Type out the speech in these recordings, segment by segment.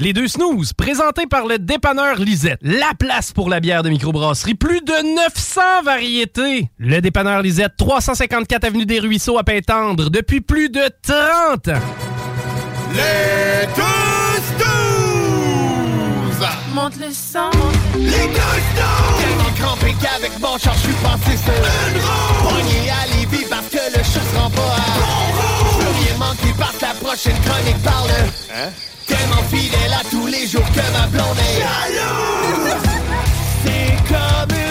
Les deux snooze, présentés par le dépanneur Lisette. La place pour la bière de microbrasserie. Plus de 900 variétés. Le dépanneur Lisette, 354 Avenue des Ruisseaux à Pintendre, depuis plus de 30 ans. Les deux snooze! Monte le sang. Les deux snooze! Tellement crampé qu'avec mon char, je suis passé sur une roue. Pogné à Lévis parce que le chat se rend pas à. Parce que la prochaine chronique parle. Hein? Tellement fidèle à tous les jours que ma blonde est jalouse. C'est comme une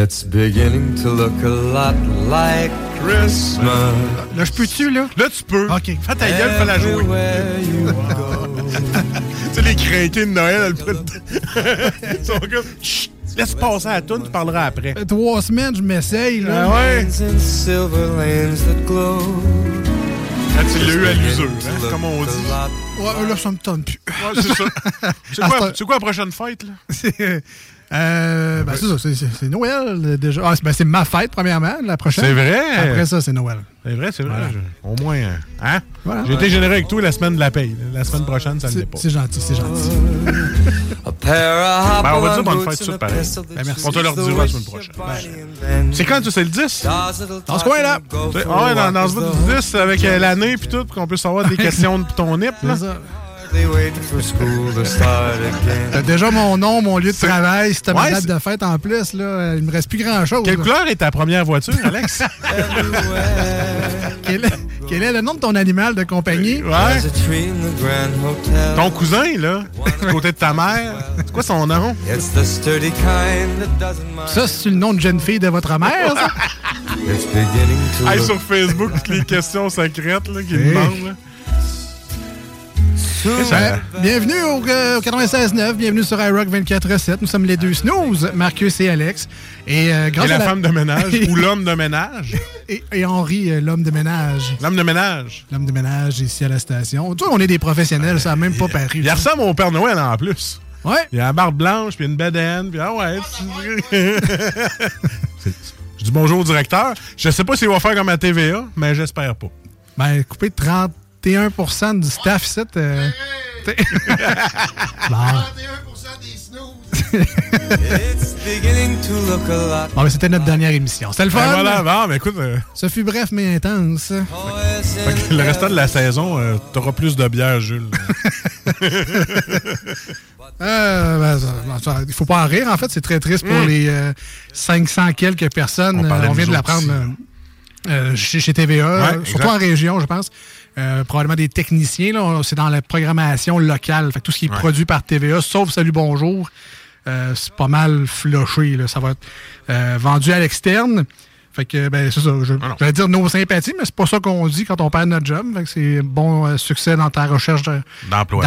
It's beginning to look a lot like Christmas. Là, je peux-tu, là? Là, tu peux. OK. Fais ta gueule, fais la jouer. Tu sais, les craqués de Noël, elles sont comme. Chut, laisse passer à la toune, tu parleras après. Euh, Trois semaines, je m'essaye, là. Ah ouais? Là, tu l'as eu à l'usure, hein, comme on dit. Ouais, là, ça me tente plus. Ouais, c'est ça. C'est quoi, c'est quoi la prochaine fête, là? C'est euh, ben, c'est ça, c'est- Noël euh, déjà. Ah, c'est ben, c'est ma fête, premièrement, la prochaine. C'est vrai? Après ça, c'est Noël. C'est vrai, c'est vrai. Voilà. Je- Au moins, euh, hein? Voilà. J'ai été généreux avec toi la semaine de la paye. La semaine prochaine, ça ne l'est C'est pas. c'est gentil, c'est gentil. Ben, on va dire bonne fête tout de pareil. Ben, merci. On te leur shoots dira the la semaine prochaine. then C'est quand, ça? C'est le 10? stars that'll Dans ce coin-là. Tu Ah ouais, dans, dans ce bout the du 10 avec euh, l'année puis tout, pour qu'on puisse avoir des questions de ton nip, là. C'est ça. They wait for school to start T'as again. déjà mon nom, mon lieu de travail. T'as ma Ouais, date de fête en plus, là, euh, il me reste plus grand-chose. Quelle là. couleur est ta première voiture, Alex? Quel est, quel est le nom de ton animal de compagnie? ouais. Ton cousin, là, du côté de ta mère, c'est quoi son nom? It's the sturdy kind that doesn't mind. Ça, c'est le nom de jeune fille de votre mère, ça? Hey, sur Facebook, toutes les questions secrètes là, qu'ils Hey. demandent. Là. Ben, bienvenue au, euh, au 96.9, bienvenue sur iRock 24.7. Nous sommes les deux snooze, Marcus et Alex. Et, euh, grâce Et la à femme de ménage ou l'homme de ménage? Et, et Henri, euh, l'homme de ménage. L'homme de ménage. L'homme de ménage ici à la station. Tu vois, on est des professionnels, ça n'a même pas paru. Il ressemble au Père Noël en plus. Ouais. Il a la barbe blanche, puis une bedaine, puis ah ouais. Je dis bonjour au directeur. Je sais pas s'il va faire comme à TVA, mais j'espère pas. Ben, coupé 31 du staff ici. euh, t'es- bon. 31% des snooze. Bon, c'était notre dernière émission. C'était le fun. Ben voilà, bon, mais écoute, euh, Ça fut bref mais intense. fait que le restant de la saison, euh, t'auras plus de bière, Jules. Euh, ben, ça- ben, ça- il faut pas en rire. En fait, c'est très triste pour les euh, 500 quelques personnes. On Euh, On, de vient de l'apprendre euh, euh, chez, chez TVA, euh, Ouais, surtout en région, je pense. Euh, probablement des techniciens. C'est dans la programmation locale. Fait que tout ce qui est Ouais. produit par TVA, sauf Salut Bonjour, euh, c'est pas mal floché. là. Ça va être euh, vendu à l'externe. Fait que, ben, c'est ça. Je, Ah non. j'allais dire nos sympathies, mais c'est pas ça qu'on dit quand on perd notre job. Fait que c'est bon succès dans ta recherche de- D'emploi.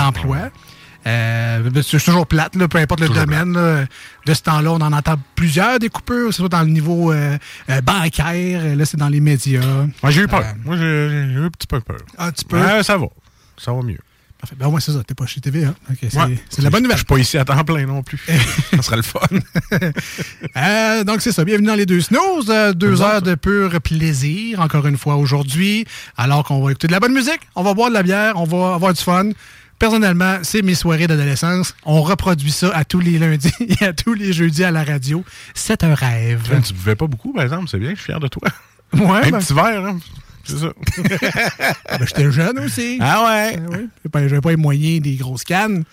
Euh, c'est toujours plate, là, peu importe le domaine. là. De ce temps-là, on en entend plusieurs des coupures, surtout dans le niveau euh, euh, bancaire. Là, c'est dans les médias. Moi, j'ai eu peur. Moi, j'ai eu un petit peu peur. Un petit peu. Ouais, ça va. Ça va mieux. Parfait. Ben, au moins, c'est ça. T'es pas chez TV. Hein? C'est Ouais. la bonne Je nouvelle. suis pas ici à temps plein non plus. ça serait le fun. Euh, donc, c'est ça. Bienvenue dans les deux snooze. euh, deux heures de pur plaisir, encore une fois, aujourd'hui. Alors qu'on va écouter de la bonne musique, on va boire de la bière, on va avoir du fun. Personnellement, c'est mes soirées d'adolescence. On reproduit ça à tous les lundis et à tous les jeudis à la radio. C'est un rêve. tu buvais pas beaucoup, par exemple. C'est bien, je suis fier de toi. Ouais, un ben- petit verre, hein. C'est ça. Ben, J'étais jeune aussi. Ah ouais? Ben oui. J'avais pas- J'avais pas les moyens des grosses cannes.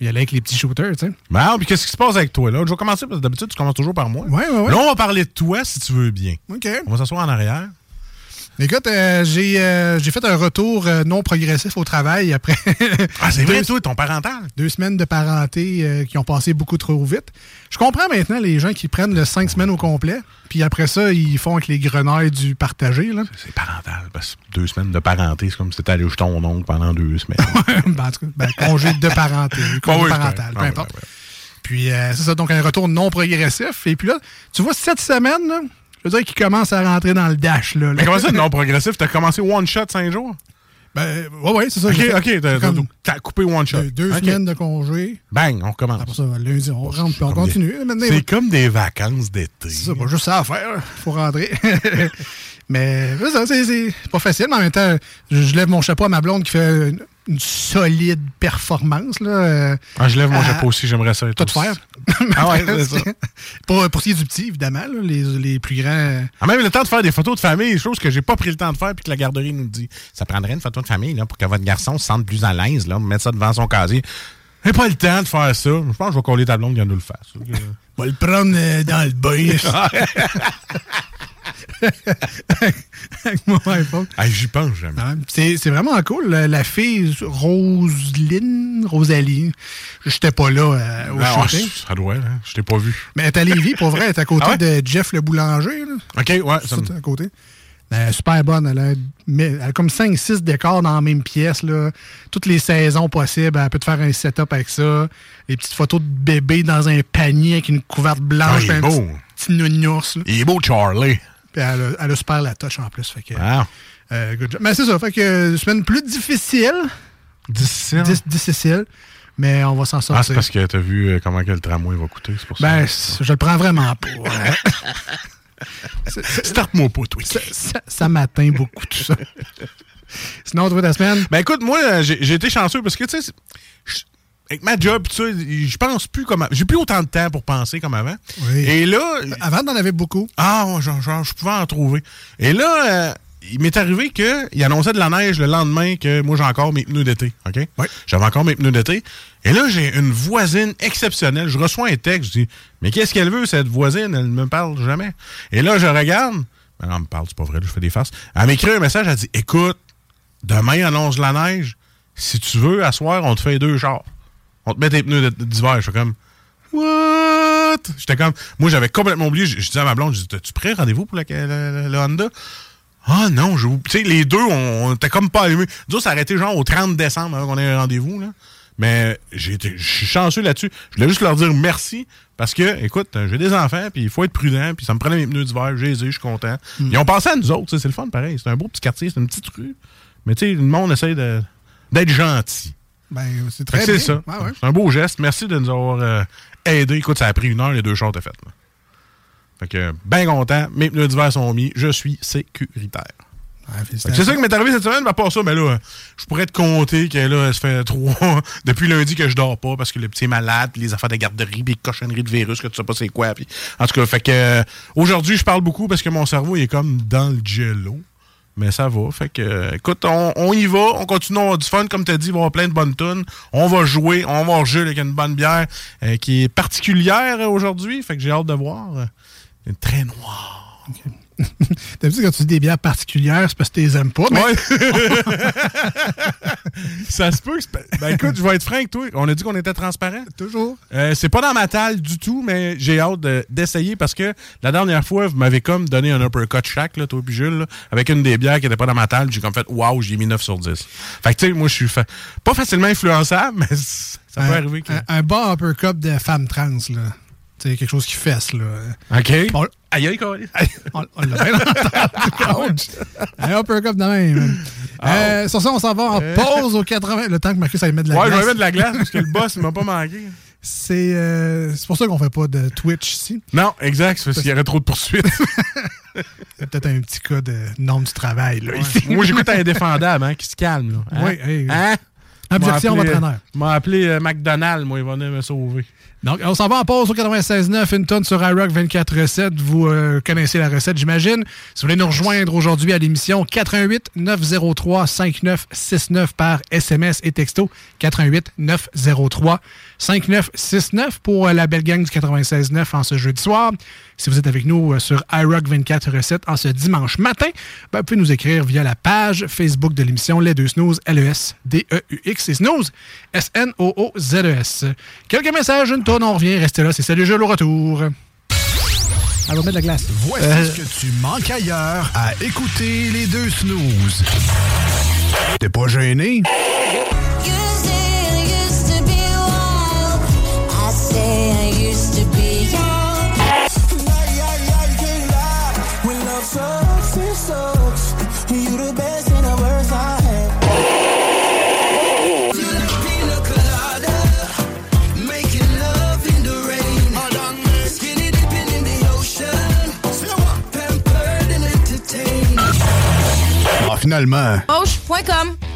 Il y allait avec les petits shooters, tu sais. Bon, puis qu'est-ce qui se passe avec toi, là? Je vais commencer parce que d'habitude, tu commences toujours par moi. Ouais, ouais, ouais. Là, on va parler de toi, si tu veux bien. OK. On va s'asseoir en arrière. Écoute, euh, j'ai euh, j'ai fait un retour euh, non progressif au travail après Ah, c'est vrai, toi, ton parental? deux semaines de parenté euh, qui ont passé beaucoup trop vite. Je comprends maintenant les gens qui prennent le cinq semaines au complet, puis après ça, ils font avec les grenailles du partagé. Là. C'est parental, parce que deux semaines de parenté, c'est comme si t'étais allé chez ton oncle pendant deux semaines. Ben, en tout cas, ben, congé de parenté, congé oui, parental, peu importe. ouais, ouais. Puis euh, c'est ça, donc un retour non progressif. Et puis là, tu vois, cette semaine, là, je veux dire qu'il commence à rentrer dans le dash. Là, là. Mais comment ça, non progressif? T'as commencé one shot cinq jours? Ben, ouais, ouais, c'est ça. Ok, ok, t'as- coupé one shot. deux, semaines de congé. Bang, on recommence. Après ça, lundi, on rentre puis on des- continue. C'est comme des vacances d'été. C'est ça, pas juste ça à faire. faut rentrer. mais c'est ça, c'est- c'est pas facile, mais en même temps, je, je lève mon chapeau à ma blonde qui fait une, solide performance. Là, euh, Ah, je lève mon à- chapeau aussi, j'aimerais ça. Tout faire. Ah ouais, c'est ça. pour, pour ce qui est du petit, évidemment, là, les, les plus grands. Ah, même le temps de faire des photos de famille, chose que j'ai pas pris le temps de faire, puis que la garderie nous dit. Ça prendrait une photo de famille là, pour que votre garçon se sente plus à l'aise, là, mettre ça devant son casier. J'ai pas le temps de faire ça. Je pense que je vais coller ta blonde, qu'elle nous le fasse. On va le prendre euh, dans le bain. Avec mon iPhone. Ah, J'y pense jamais. C'est vraiment cool. La, la fille, Roseline, Rosalie, j'étais pas là euh, au Ah, shooting. ça doit, hein. Je t'ai pas vu. Mais elle est à Lévis, pour vrai, elle est à côté Ah ouais? de Jeff le boulanger. Là. OK, ouais. Ça me- à côté. Elle est super bonne. Elle a, mais elle a comme 5-6 décors dans la même pièce. Là. Toutes les saisons possibles. Elle peut te faire un setup avec ça. Les petites photos de bébé dans un panier avec une couverte Ah, blanche. il est un beau. petit, petit nounours. là. Il est beau, Charlie. Puis elle, a, elle super la touche en plus. Fait que, Ah. euh, good job. Mais c'est ça. Fait que euh, semaine plus difficile. Difficile? Difficile. Mais on va s'en Ah, sortir. c'est parce que t'as vu euh, comment que le tramway va coûter, c'est pour ça. ben, je le prends vraiment pas. hein. Start-moi pas, toi. ça, ça- ça m'atteint beaucoup, tout ça. Sinon, toi, ta semaine? Ben écoute, moi, j'ai été chanceux parce que, tu sais, avec ma job, tout ça, je pense plus comme. J'ai plus autant de temps pour penser comme avant. Oui. Et là. Avant, t'en avais beaucoup. Ah, genre, genre, je pouvais en trouver. Et là, euh, il m'est arrivé qu'il annonçait de la neige le lendemain que moi, j'ai encore mes pneus d'été. OK? Oui. J'avais encore mes pneus d'été. Et là, j'ai une voisine exceptionnelle. Je reçois un texte. Je dis, mais qu'est-ce qu'elle veut, cette voisine? Elle ne me parle jamais. Et là, je regarde. Elle me parle, c'est pas vrai, là, je fais des farces. Elle m'écrit un message. Elle dit, écoute, demain annonce de la neige. Si tu veux, à soir, on te fait deux chars. On te met tes pneus d'hiver. Je fais comme, What? J'étais comme. Moi, j'avais complètement oublié. Je, disais à ma blonde, je dis, T'as-tu prêt rendez-vous pour la- la- la- le Honda? Ah non, je, tu sais, les deux, on, on était comme pas allumés. Nous, ça a arrêté genre au 30 décembre avant qu'on ait un rendez-vous. Là. Mais j'ai été- je suis chanceux là-dessus. Je voulais juste leur dire merci parce que, écoute, j'ai des enfants, puis il faut être prudent, puis ça me prenait mes pneus d'hiver, j'ai je suis content. Ils ont pensé à nous autres, tu c'est le fun pareil. C'est un beau petit quartier, c'est une petite rue. Mais tu sais, le monde essaie d'être gentil. Ben, c'est Fait très. C'est ça. Ouais. C'est un beau geste. Merci de nous avoir euh, aidés. Écoute, ça a pris une heure, les deux shorts étaient faits. Fait que, bien content. Mes pneus d'hiver sont mis. Je suis sécuritaire. C'est ça qui m'est arrivé cette semaine, mais pas ça, mais là, je pourrais te compter que là, ça fait trois, depuis lundi que je dors pas parce que le petit est malade, puis les affaires de garderie, puis les cochonneries de virus, que tu sais pas c'est quoi. Puis, en tout cas, fait que euh, aujourd'hui, je parle beaucoup parce que mon cerveau il est comme dans le jello. Mais ça va. Fait que, euh, écoute, on, on y va, on continue, on a du fun, comme tu as dit, il va avoir plein de bonnes tunes. On va jouer, on va jouer avec une bonne bière euh, qui est particulière euh, aujourd'hui. Fait que j'ai hâte de voir. Euh, très noire. T'as vu quand tu dis des bières particulières, c'est parce que tu les aimes pas. Mais Ouais. ça se peut. que c'est Ben écoute, je vais être franc avec toi. On a dit qu'on était transparent. toujours. Euh, c'est pas dans ma talle du tout, mais j'ai hâte de- d'essayer parce que la dernière fois, vous m'avez comme donné un uppercut chaque, là, toi puis Jules, là, avec une des bières qui était pas dans ma talle. J'ai comme fait, waouh, j'ai mis 9 sur 10. Fait que tu sais, moi, je suis fa- pas facilement influençable, mais Ça peut un, arriver que- un, un bas uppercut de femme trans, là. Tu sais, quelque chose qui fesse, là. OK. Aïe, aïe, on, on l'a bien entendu. un uppercut de même. Euh, sur ça, on s'en va en pause au 80... Le temps que Marcus aille mettre de la Ouais, je glace. vais mettre de la glace parce que le boss, il m'a pas manqué. C'est euh, c'est pour ça qu'on fait pas de Twitch ici. Non, exact, c'est parce qu'il y aurait trop de poursuites. C'est peut-être un petit cas de norme du travail, là, ici. Moi, j'écoute un indéfendable hein, qui se calme. Là. Hein? Oui, hey, Hein? Objection, M'a appelé- votre honneur. M'a appelé euh, McDonald's, moi, il va venir me sauver. Donc, on s'en va en pause au 96.9, une tonne sur iRock 24.7. Vous euh, connaissez la recette, j'imagine. Si vous voulez nous rejoindre aujourd'hui à l'émission, 88 903 5969 par SMS et texto. 88 903 5969 pour euh, la belle gang du 96.9 en ce jeudi soir. Si vous êtes avec nous euh, sur iRock 24.7 en ce dimanche matin, ben, vous pouvez nous écrire via la page Facebook de l'émission Les Deux Snooze, L-E-S-D-E-U-X et Snooze, S-N-O-O-Z-E-S. E Quelques messages, une tonne, on revient. Restez là, c'est Salut Jules au retour. Elle va mettre de la glace. Voici Euh, ce que tu manques ailleurs à écouter les deux snooze. T'es pas gêné? I used to be young. When love. You the best and the worst I making love in the rain. Skinny dipping in the ocean, pampered and entertained. Ah, finalement. Hoche.com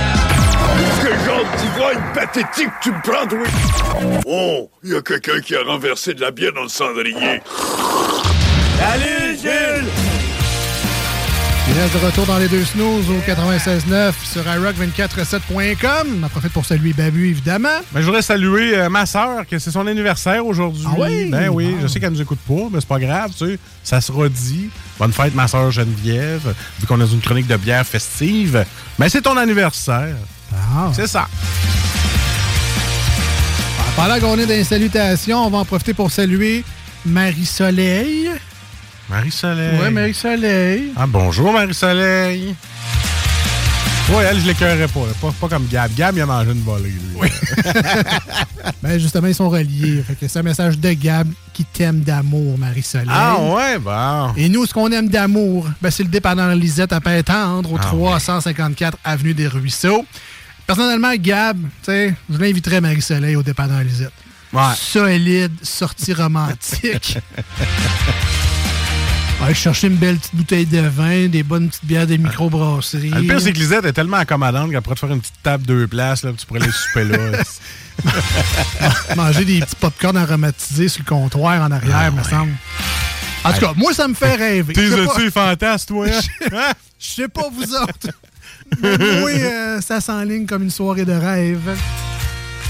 Quel genre d'ivrogne pathétique tu me prends, oui? Oh, il y a quelqu'un qui a renversé de la bière dans le cendrier. Salut Jules! Il reste de retour dans les deux snooze au 96.9 sur iRock247.com. On en profite pour saluer Babu, évidemment. Ben, je voudrais saluer euh, ma sœur, que c'est son anniversaire aujourd'hui. Ah oui? Ben oui, Ah. je sais qu'elle nous écoute pas, mais c'est pas grave, tu sais. Ça se redit. Bonne fête, ma sœur Geneviève, vu qu'on est dans une chronique de bière festive. Ben, c'est ton anniversaire. Ah. C'est ça. Pendant qu'on est dans les salutations, on va en profiter pour saluer Marie-Soleil. Marie-Soleil. Ouais, Marie-Soleil. Ah, bonjour, Marie-Soleil. Ouais, elle, je l'écœurerais pas, pas. Pas comme Gab. Gab, il a mangé une volée, lui. Ben, justement, ils sont reliés. Fait que c'est un message de Gab qui t'aime d'amour, Marie-Soleil. Ah, ouais, bon. Et nous, ce qu'on aime d'amour, ben, c'est le dépanneur Lisette à Pintendre, au Ah, 354 Avenue des Ruisseaux. Personnellement, Gab, tu sais, je l'inviterais Marie-Soleil au dépanneur Lisette. Ouais. Solide, sortie romantique. Ouais, chercher une belle petite bouteille de vin, des bonnes petites bières de microbrasserie. Ah, Le pire, c'est que Lisette est tellement accommodante qu'elle pourrait te faire une petite table deux places, là, tu pourrais aller souper là. Manger des petits popcorn aromatisés sur le comptoir en arrière, me semble. En tout cas, moi, ça me fait rêver. T'es Je sais pas- tu fantasme, toi, hein? Je sais pas vous autres. Moi, euh, ça s'enligne comme une soirée de rêve.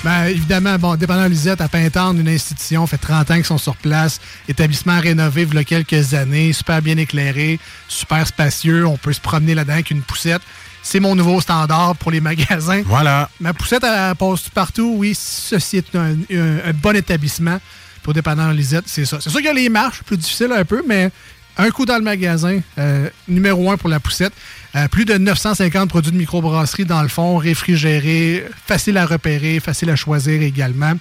Ben, évidemment, bon, dépendant Lisette, à Pintendre, une institution, fait 30 ans qu'ils sont sur place. Établissement rénové il y a quelques années, super bien éclairé, super spacieux. On peut se promener là-dedans avec une poussette. C'est mon nouveau standard pour les magasins. Voilà. Ma poussette, elle, passe partout. Oui, ceci est un, un- un bon établissement pour dépendant Lisette, c'est ça. C'est sûr qu'il y a les marches, plus difficiles un peu, mais un coup dans le magasin, euh, numéro un pour la poussette. Euh, plus de 950 produits de microbrasserie dans le fond, réfrigérés, facile à repérer, facile à choisir également.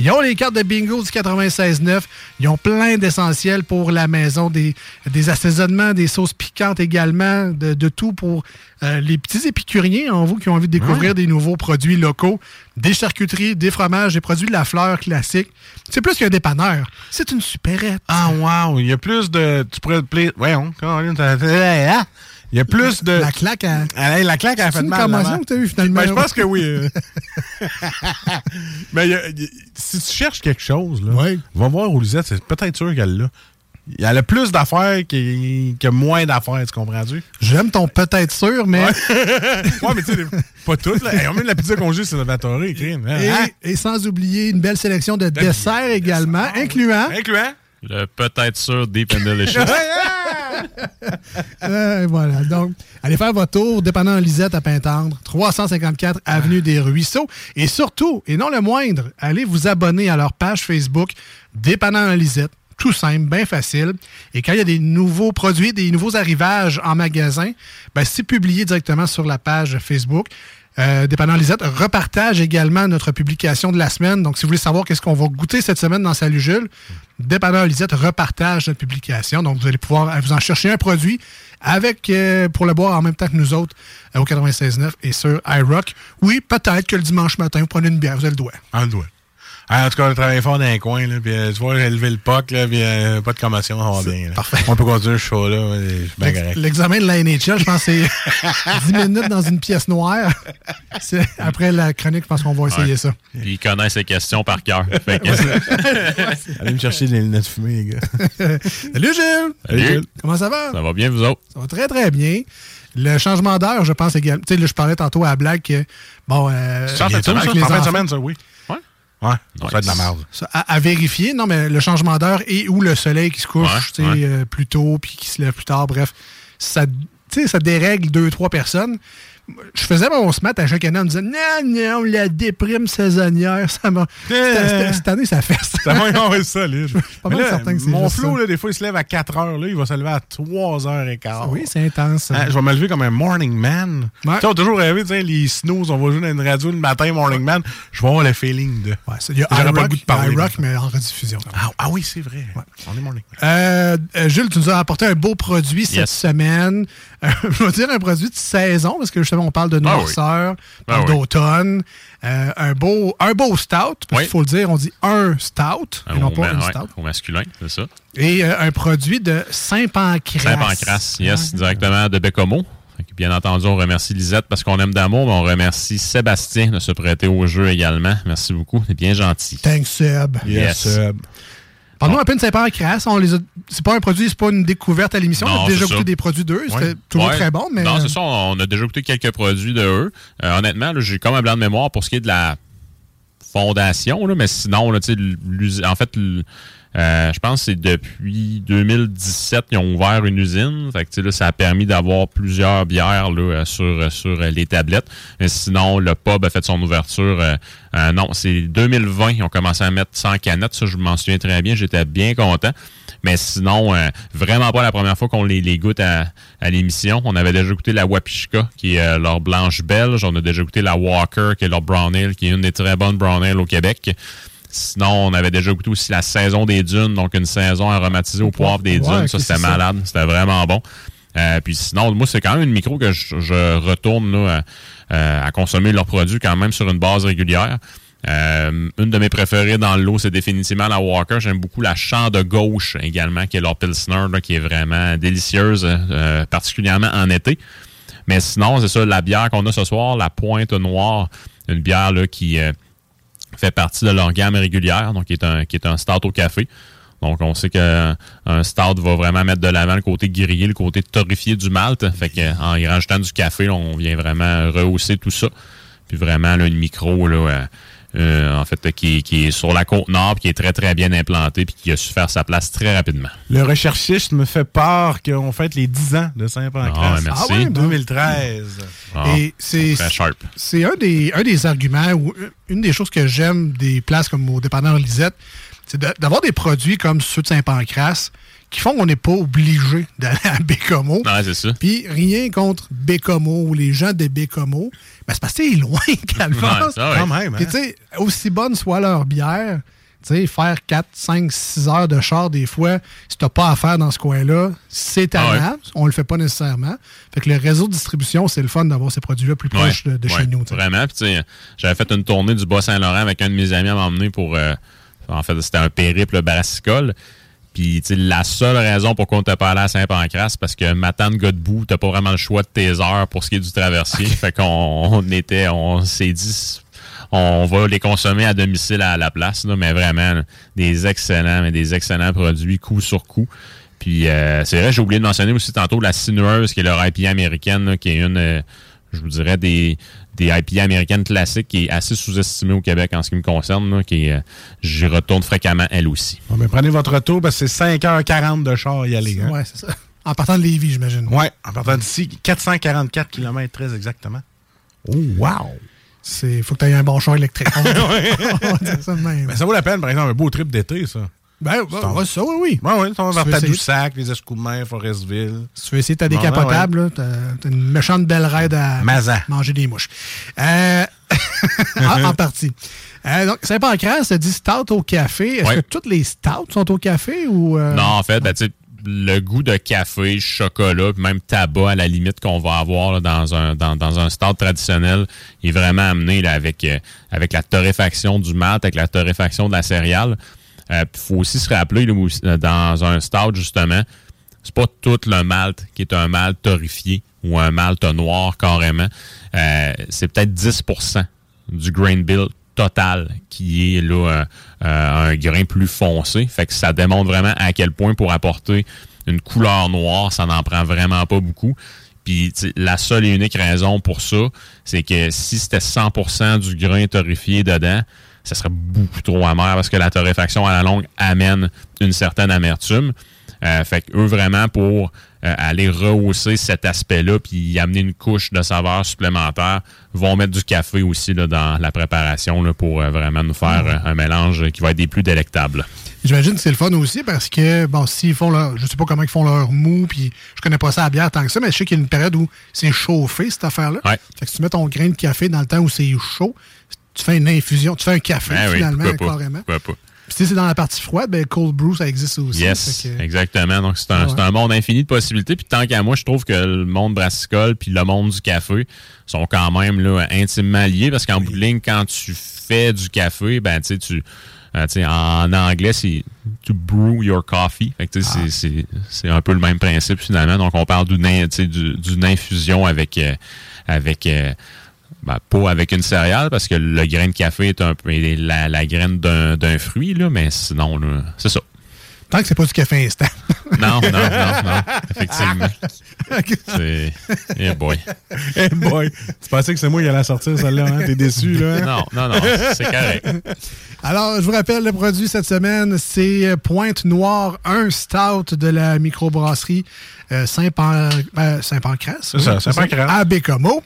Ils ont les cartes de bingo du 96.9. Ils ont plein d'essentiels pour la maison, des, des assaisonnements, des sauces piquantes également, de tout pour euh, les petits épicuriens en vous qui ont envie de découvrir des nouveaux produits locaux, des charcuteries, des fromages, des produits de la fleur classique. C'est plus qu'un dépanneur. C'est une supérette. Ah, wow! Il y a plus de. Tu pourrais. Voyons, t'as- Il y a plus de. La claque à. Ah, la claque a fait une mal. là-bas. que t'as eu, finalement? Ben, je pense que oui. euh. Mais il y a- il y a- si tu cherches quelque chose, là, va voir où Lisette, c'est peut-être sûr qu'elle l'a. Elle a plus d'affaires que, que moins d'affaires, tu comprends-tu? J'aime ton peut-être sûr, mais. Ouais, Ouais, mais tu sais, pas toutes. Là. Hey, on met de la pizza congé sur Salvatore, crime. hein? Et, et sans oublier une belle sélection de desserts également, incluant. Incluant? Le peut-être sûr Deep and Delicious. Euh, voilà. Donc, allez faire votre tour, dépendant Lisette à Pintendre, 354 Avenue des Ruisseaux. Et surtout, et non le moindre, allez vous abonner à leur page Facebook, Dépendant Lisette. Tout simple, bien facile. Et quand il y a des nouveaux produits, des nouveaux arrivages en magasin, ben, c'est publié directement sur la page Facebook. Euh, Dépendant Lisette repartage également notre publication de la semaine. Donc, si vous voulez savoir qu'est-ce qu'on va goûter cette semaine dans Salut Jules, Dépendant Lisette repartage notre publication. Donc, vous allez pouvoir euh, vous en chercher un produit avec euh, pour le boire en même temps que nous autres euh, au 96.9 et sur iRock. Oui, peut-être que le dimanche matin, vous prenez une bière, vous avez le doigt. Doigt. Ah, en tout cas, on a travaillé fort dans un coin, là, puis euh, tu vois, j'ai levé le POC, là, puis euh, pas de commotion, ça va bien. là. On peut continuer ce show-là, ouais, je suis bien L'ex- correct. L'examen de la NHL, je pense que c'est 10 minutes dans une pièce noire. Après la chronique, je pense qu'on va essayer Ouais. ça. Puis il connaît ses questions par cœur. Que- Allez me chercher des lunettes fumées, les gars. Salut Gilles! Salut. Gilles. Comment ça va? Ça va bien, vous autres? Ça va très, très bien. Le changement d'heure, je pense également. Tu sais, là, je parlais tantôt à la blague que, bon. Euh, ça? les En fin de enfants- semaine, ça, oui. Ouais. Ouais, ça fait de la merde. Ça, à, à vérifier, non, mais le changement d'heure et où le soleil qui se couche Ouais, ouais. euh, plus tôt puis qui se lève plus tard, bref, ça, tu sais, ça dérègle deux, trois personnes. Je faisais mon smat à chaque année en me disant Non, non, la déprime saisonnière, ça m'a. Cette, cette- année, ça fait ça. Ça être solide. pas Mais mal là, certain que c'est mon flow, ça. là, des fois, il se lève à 4 heures. Là, il va se lever à 3 heures et quart. Oui, c'est intense. Hein, je vais me lever comme un morning man. Tu sais, on a toujours rêvé, tu sais, les snooze, on va jouer dans une radio le matin, morning man. Je vais avoir le feeling de. Ouais, il y a pas le iRock, goût de parler. iRock, mais en rediffusion. Ah, ah oui, c'est vrai. On est morning man. Euh, euh, Jules, tu nous as apporté un beau produit cette semaine. Euh, je vais dire un produit de saison, parce que justement, on parle de Ah oui. noirceur, Ah oui. d'automne. Euh, un, beau, un beau stout, parce qu'il faut le dire, on dit un stout, et non pas ouais, stout. au masculin, c'est ça. Et euh, un produit de Saint-Pancras. Saint-Pancras, yes, directement de Bécomo. Bien entendu, on remercie Lisette parce qu'on aime d'amour, mais on remercie Sébastien de se prêter au jeu également. Merci beaucoup, c'est bien gentil. Thanks, Seb. Yes. Seb. Parlons un peu de Saint-Pancras. A- C'est pas un produit, c'est pas une découverte à l'émission. On a déjà goûté des produits d'eux. C'était Ouais. toujours Ouais. très bon, mais. Non, c'est ça, on a déjà goûté quelques produits de eux. Euh, honnêtement, j'ai comme un blanc de mémoire pour ce qui est de la fondation, là, mais sinon, là, en fait, euh, je pense que c'est depuis 2017 ils ont ouvert une usine. Fait que, là, ça a permis d'avoir plusieurs bières là, euh, sur, sur euh, les tablettes. Mais sinon, le pub a fait son ouverture. euh, non, c'est 2020. Ils ont commencé à mettre 100 canettes. Ça, je m'en souviens très bien. J'étais bien content. Mais sinon, vraiment pas la première fois qu'on les, les goûte à, à l'émission. On avait déjà goûté la Wapishka, qui est leur blanche belge. On a déjà goûté la Walker, qui est leur brown ale, qui est une des très bonnes brown ale au Québec. Sinon, on avait déjà goûté aussi la saison des dunes, donc une saison aromatisée au poivre des Ouais, dunes. ça, c'était malade. C'était vraiment bon. Euh, puis sinon, moi, c'est quand même une micro que je, je retourne là, euh, à consommer leurs produits quand même sur une base régulière. Euh, une de mes préférées dans le lot, c'est définitivement la Walker. J'aime beaucoup la Champ de gauche également, qui est leur Pilsner, là, qui est vraiment délicieuse, euh, particulièrement en été. Mais sinon, c'est ça, la bière qu'on a ce soir, la Pointe Noire, une bière là, qui euh, fait partie de leur gamme régulière, donc qui est un, stout au café. Donc, on sait qu'un un stout va vraiment mettre de l'avant le côté grillé, le côté torréfié du malt. Fait que, en y rajoutant du café, on vient vraiment rehausser tout ça. Puis vraiment, là, une micro, là, euh, en fait, qui, qui est sur la côte nord, qui est très, très bien implantée, puis qui a su faire sa place très rapidement. Le recherchiste me fait part qu'on fête les 10 ans de Saint-Pancras. Ah. Ah ouais, bon. 2013. Ah, Et c'est un des, un des arguments ou une des choses que j'aime des places comme au dépanneur Lisette, c'est d'avoir des produits comme ceux de Saint-Pancras qui font qu'on n'est pas obligé d'aller à Bécomo. Ouais, c'est ça. Puis rien contre Bécomo ou les gens de Bécomo. Ben, c'est parce que c'est loin, Calvas. Ouais. Quand même, hein? tu sais, aussi bonne soit leur bière, tu sais, faire 4, 5, 6 heures de char des fois, si t'as pas à faire dans ce coin-là, c'est Ah ouais. On le fait pas nécessairement. Fait que le réseau de distribution, c'est le fun d'avoir ces produits-là plus Ouais, proches de, de ouais, chez nous. Vraiment. Puis, tu sais, j'avais fait une tournée du Bas-Saint-Laurent avec un de mes amis à m'emmener pour. euh, en fait, c'était un périple brassicole. Puis, la seule raison pour qu'on t'a pas allé à Saint-Pancras, c'est parce que Matane Godbout, t'as pas vraiment le choix de tes heures pour ce qui est du traversier. fait qu'on on était, on s'est dit, on va les consommer à domicile à la place, là, mais vraiment, là, des excellents, mais des excellents produits coup sur coup. Puis euh, c'est vrai, j'ai oublié de mentionner aussi tantôt la Sinueuse, qui est leur IPA américaine, là, qui est une, euh, je vous dirais, des, des IPA américaines classiques, qui est assez sous-estimée au Québec en ce qui me concerne, là, qui euh, j'y retourne fréquemment elle aussi. Bon, ben, prenez votre retour parce que c'est 5h40 de char y aller. Hein? Ouais, c'est ça. En partant de Lévis, j'imagine. Ouais, en partant d'ici, 444 km très exactement. Oh, wow! Il faut que tu aies un bon char électrique. On va, on va dire ça de même. Ben, ça vaut la peine, par exemple, un beau trip d'été, ça. Ben, ben, ouais, ça, oui, oui. Ouais, ouais, ça va vers? Tadoussac, les Escoumins, Forestville. Si tu veux essayer ta ben, décapotable, là, t'as une méchante belle raide à Mazan. manger des mouches. Euh, en, en partie. Euh, donc, Saint-Pancras, ça dit stout au café. Est-ce Ouais. que toutes les stouts sont au café ou. euh, Non, en fait, ben, tu sais, le goût de café, chocolat, puis même tabac à la limite qu'on va avoir là, dans un dans, dans un stade traditionnel est vraiment amené là, avec euh, avec la torréfaction du malt, avec la torréfaction de la céréale. Il faut aussi se rappeler euh, dans un stade justement, c'est pas tout le malt qui est un malt torréfié ou un malt noir carrément. Euh, c'est peut-être 10% du grain bill total qui est là euh, euh, un grain plus foncé. Fait que ça démontre vraiment à quel point pour apporter une couleur noire, ça n'en prend vraiment pas beaucoup. Puis la seule et unique raison pour ça, c'est que si c'était 100% du grain torréfié dedans, ça serait beaucoup trop amer parce que la torréfaction à la longue amène une certaine amertume. Euh, fait que eux, vraiment, pour euh, aller rehausser cet aspect-là puis amener une couche de saveur supplémentaire, vont mettre du café aussi là, dans la préparation là, pour euh, vraiment nous faire euh, un mélange qui va être des plus délectables. J'imagine que c'est le fun aussi parce que, bon, s'ils font leur. Je sais pas comment ils font leur mou, puis je connais pas ça à bière tant que ça, mais je sais qu'il y a une période où c'est chauffé, cette affaire-là. Ouais. Fait que si tu mets ton grain de café dans le temps où c'est chaud, tu fais une infusion, tu fais un café Ben oui, finalement, pourquoi pas, carrément. pourquoi pas. Puis si c'est dans la partie froide, ben cold brew, ça existe aussi. Yes, que- exactement. Donc, c'est un, ouais. c'est un monde infini de possibilités. Puis, tant qu'à moi, je trouve que le monde brassicole puis le monde du café sont quand même là, intimement liés parce qu'en bout de ligne, quand tu fais du café, ben, tu sais, tu. euh, en anglais, c'est to brew your coffee. Fait que, tu sais, Ah. c'est- un peu le même principe finalement. Donc, on parle du- d'une infusion avec, euh, avec euh, ben, pas avec une céréale parce que le grain de café est un peu la, la graine d'un d'un fruit, là, mais sinon, là, c'est ça. Tant que c'est pas du café instant. Non, non, non, non, effectivement. C'est. Eh boy. Eh boy! Tu pensais que c'est moi qui allais sortir celle-là, hein? T'es déçu, là? hein? Non, non, non, c'est correct. Alors, je vous rappelle, le produit cette semaine, c'est Pointe Noire, un stout de la microbrasserie euh, euh, Saint-Pancras. C'est ça, Saint-Pancras. À Bécomo.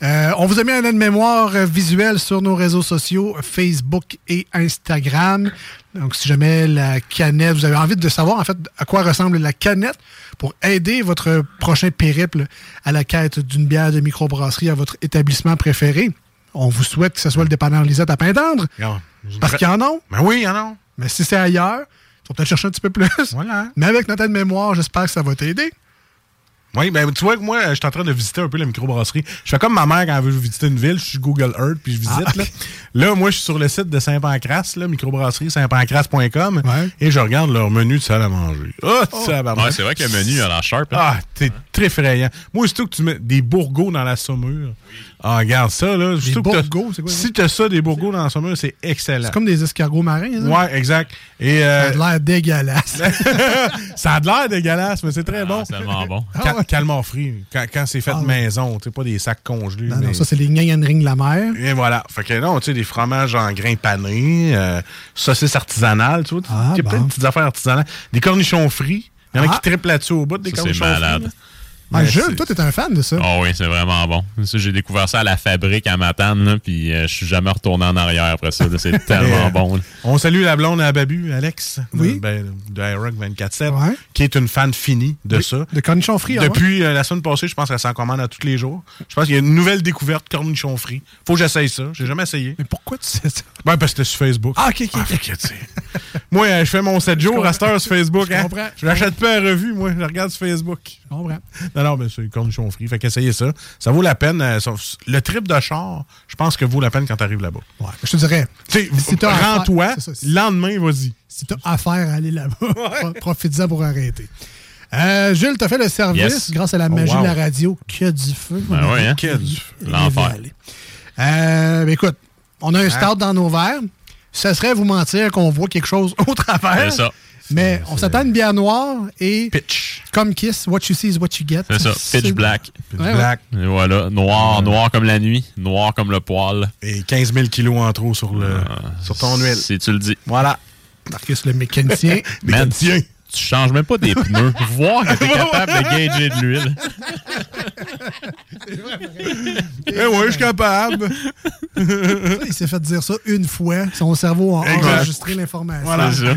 Euh, on vous a mis un aide-mémoire visuel sur nos réseaux sociaux, Facebook et Instagram. Donc, si jamais la canette, vous avez envie de savoir en fait à quoi ressemble la canette pour aider votre prochain périple à la quête d'une bière de microbrasserie à votre établissement préféré, on vous souhaite que ce soit le dépanneur Lisette à Pintendre. Regarde. Parce qu'il y en a. Ben oui, il y en a. Mais si c'est ailleurs, il faut peut-être chercher un petit peu plus. Voilà. Mais avec notre aide-mémoire, j'espère que ça va t'aider. Oui, ben tu vois que moi, je suis en train de visiter un peu la microbrasserie. Je fais comme ma mère quand elle veut visiter une ville, je suis Google Earth puis je visite. Ah. Là. là, moi, je suis sur le site de Saint-Pancras, là, microbrasserie saintpancras.com et je regarde leur menu de salle à manger. Oh, ça va Ouais, c'est vrai que le menu a la sharp. hein. Ah, t'es très effrayant. Moi, surtout que tu mets des bourgots dans la saumure. Ah, regarde ça, là. Des bourgots, c'est quoi, Si t'as ça, des bourgots dans la saumure, c'est excellent. C'est comme des escargots marins. ça? Ouais, exact. Et, Ça euh, a l'air dégueulasse. ça a de l'air dégueulasse, mais c'est très bon. C'est tellement bon. Ah ouais. Frit. Quand, quand c'est fait Ah ouais. maison, tu sais, pas des sacs congelés. non, mais- non, ça, c'est les ring de la mer. Et voilà. Fait que non, tu sais, des fromages en grains panés, euh, saucisses artisanales, tu vois. Ah, Il y a plein bon. de petites affaires artisanales. Des cornichons frits. Il y en a Ah. qui triplent là-dessus au bout des Ça, c'est cornichons malade. frits. Ah, Mais Jules, toi, t'es un fan de ça. Ah oui, c'est vraiment bon. J'ai découvert ça à la fabrique à Matane, là, puis euh, je suis jamais retourné en arrière après ça. C'est tellement Euh, bon. là. On salue la blonde à Babu, Alex, Oui. de, ben, de iRock 24-7, qui est une fan finie de ça. De cornichons frits, ah? Depuis euh, la semaine passée, je pense qu'elle s'en commande à tous les jours. Je pense qu'il y a une nouvelle découverte cornichons frits. Faut que j'essaye ça. J'ai jamais essayé. Mais pourquoi tu sais ça? Ben, parce que c'était sur Facebook. Ah, ok, ok. Ah, sais. moi, euh, je fais mon 7 jours à cette heure sur Facebook. Je hein. comprends. Je l'achète pas à revue, moi. Je regarde sur Facebook. Je comprends. Non, non, mais c'est cornichons frits. Fait qu'essayez ça. Ça vaut la peine. euh, le trip de char, je pense que vaut la peine quand t'arrives là-bas. Ouais, je te dirais. Tu sais, Si rends-toi. lendemain, vas-y. Si t'as affaire à aller là-bas, profite-en pour arrêter. Euh, Jules, t'as fait le service Yes. grâce à la Oh, magie wow. de la radio. Que du feu. Ben ami. hein? Que du feu. L'enfer. Euh, ben écoute, on a un Hein? start dans nos verres. Ça serait vous mentir qu'on voit quelque chose au travers. C'est ça. Mais on s'attend à une bière noire et Pitch. comme Kiss, what you see is what you get. C'est ça. Pitch black. Pitch Ouais, black. Et voilà. Noir, noir comme la nuit, noir comme le poil. Et 15 000 kilos en trop sur, le, sur ton huile. Si tu le dis. Voilà. Marcus le mécanicien. Man, tu, changes même pas des pneus. Voir que t'es capable de gager de l'huile. Eh ouais, je suis capable. Il s'est fait dire ça une fois. Son cerveau a Exact. enregistré l'information. Voilà. Ça.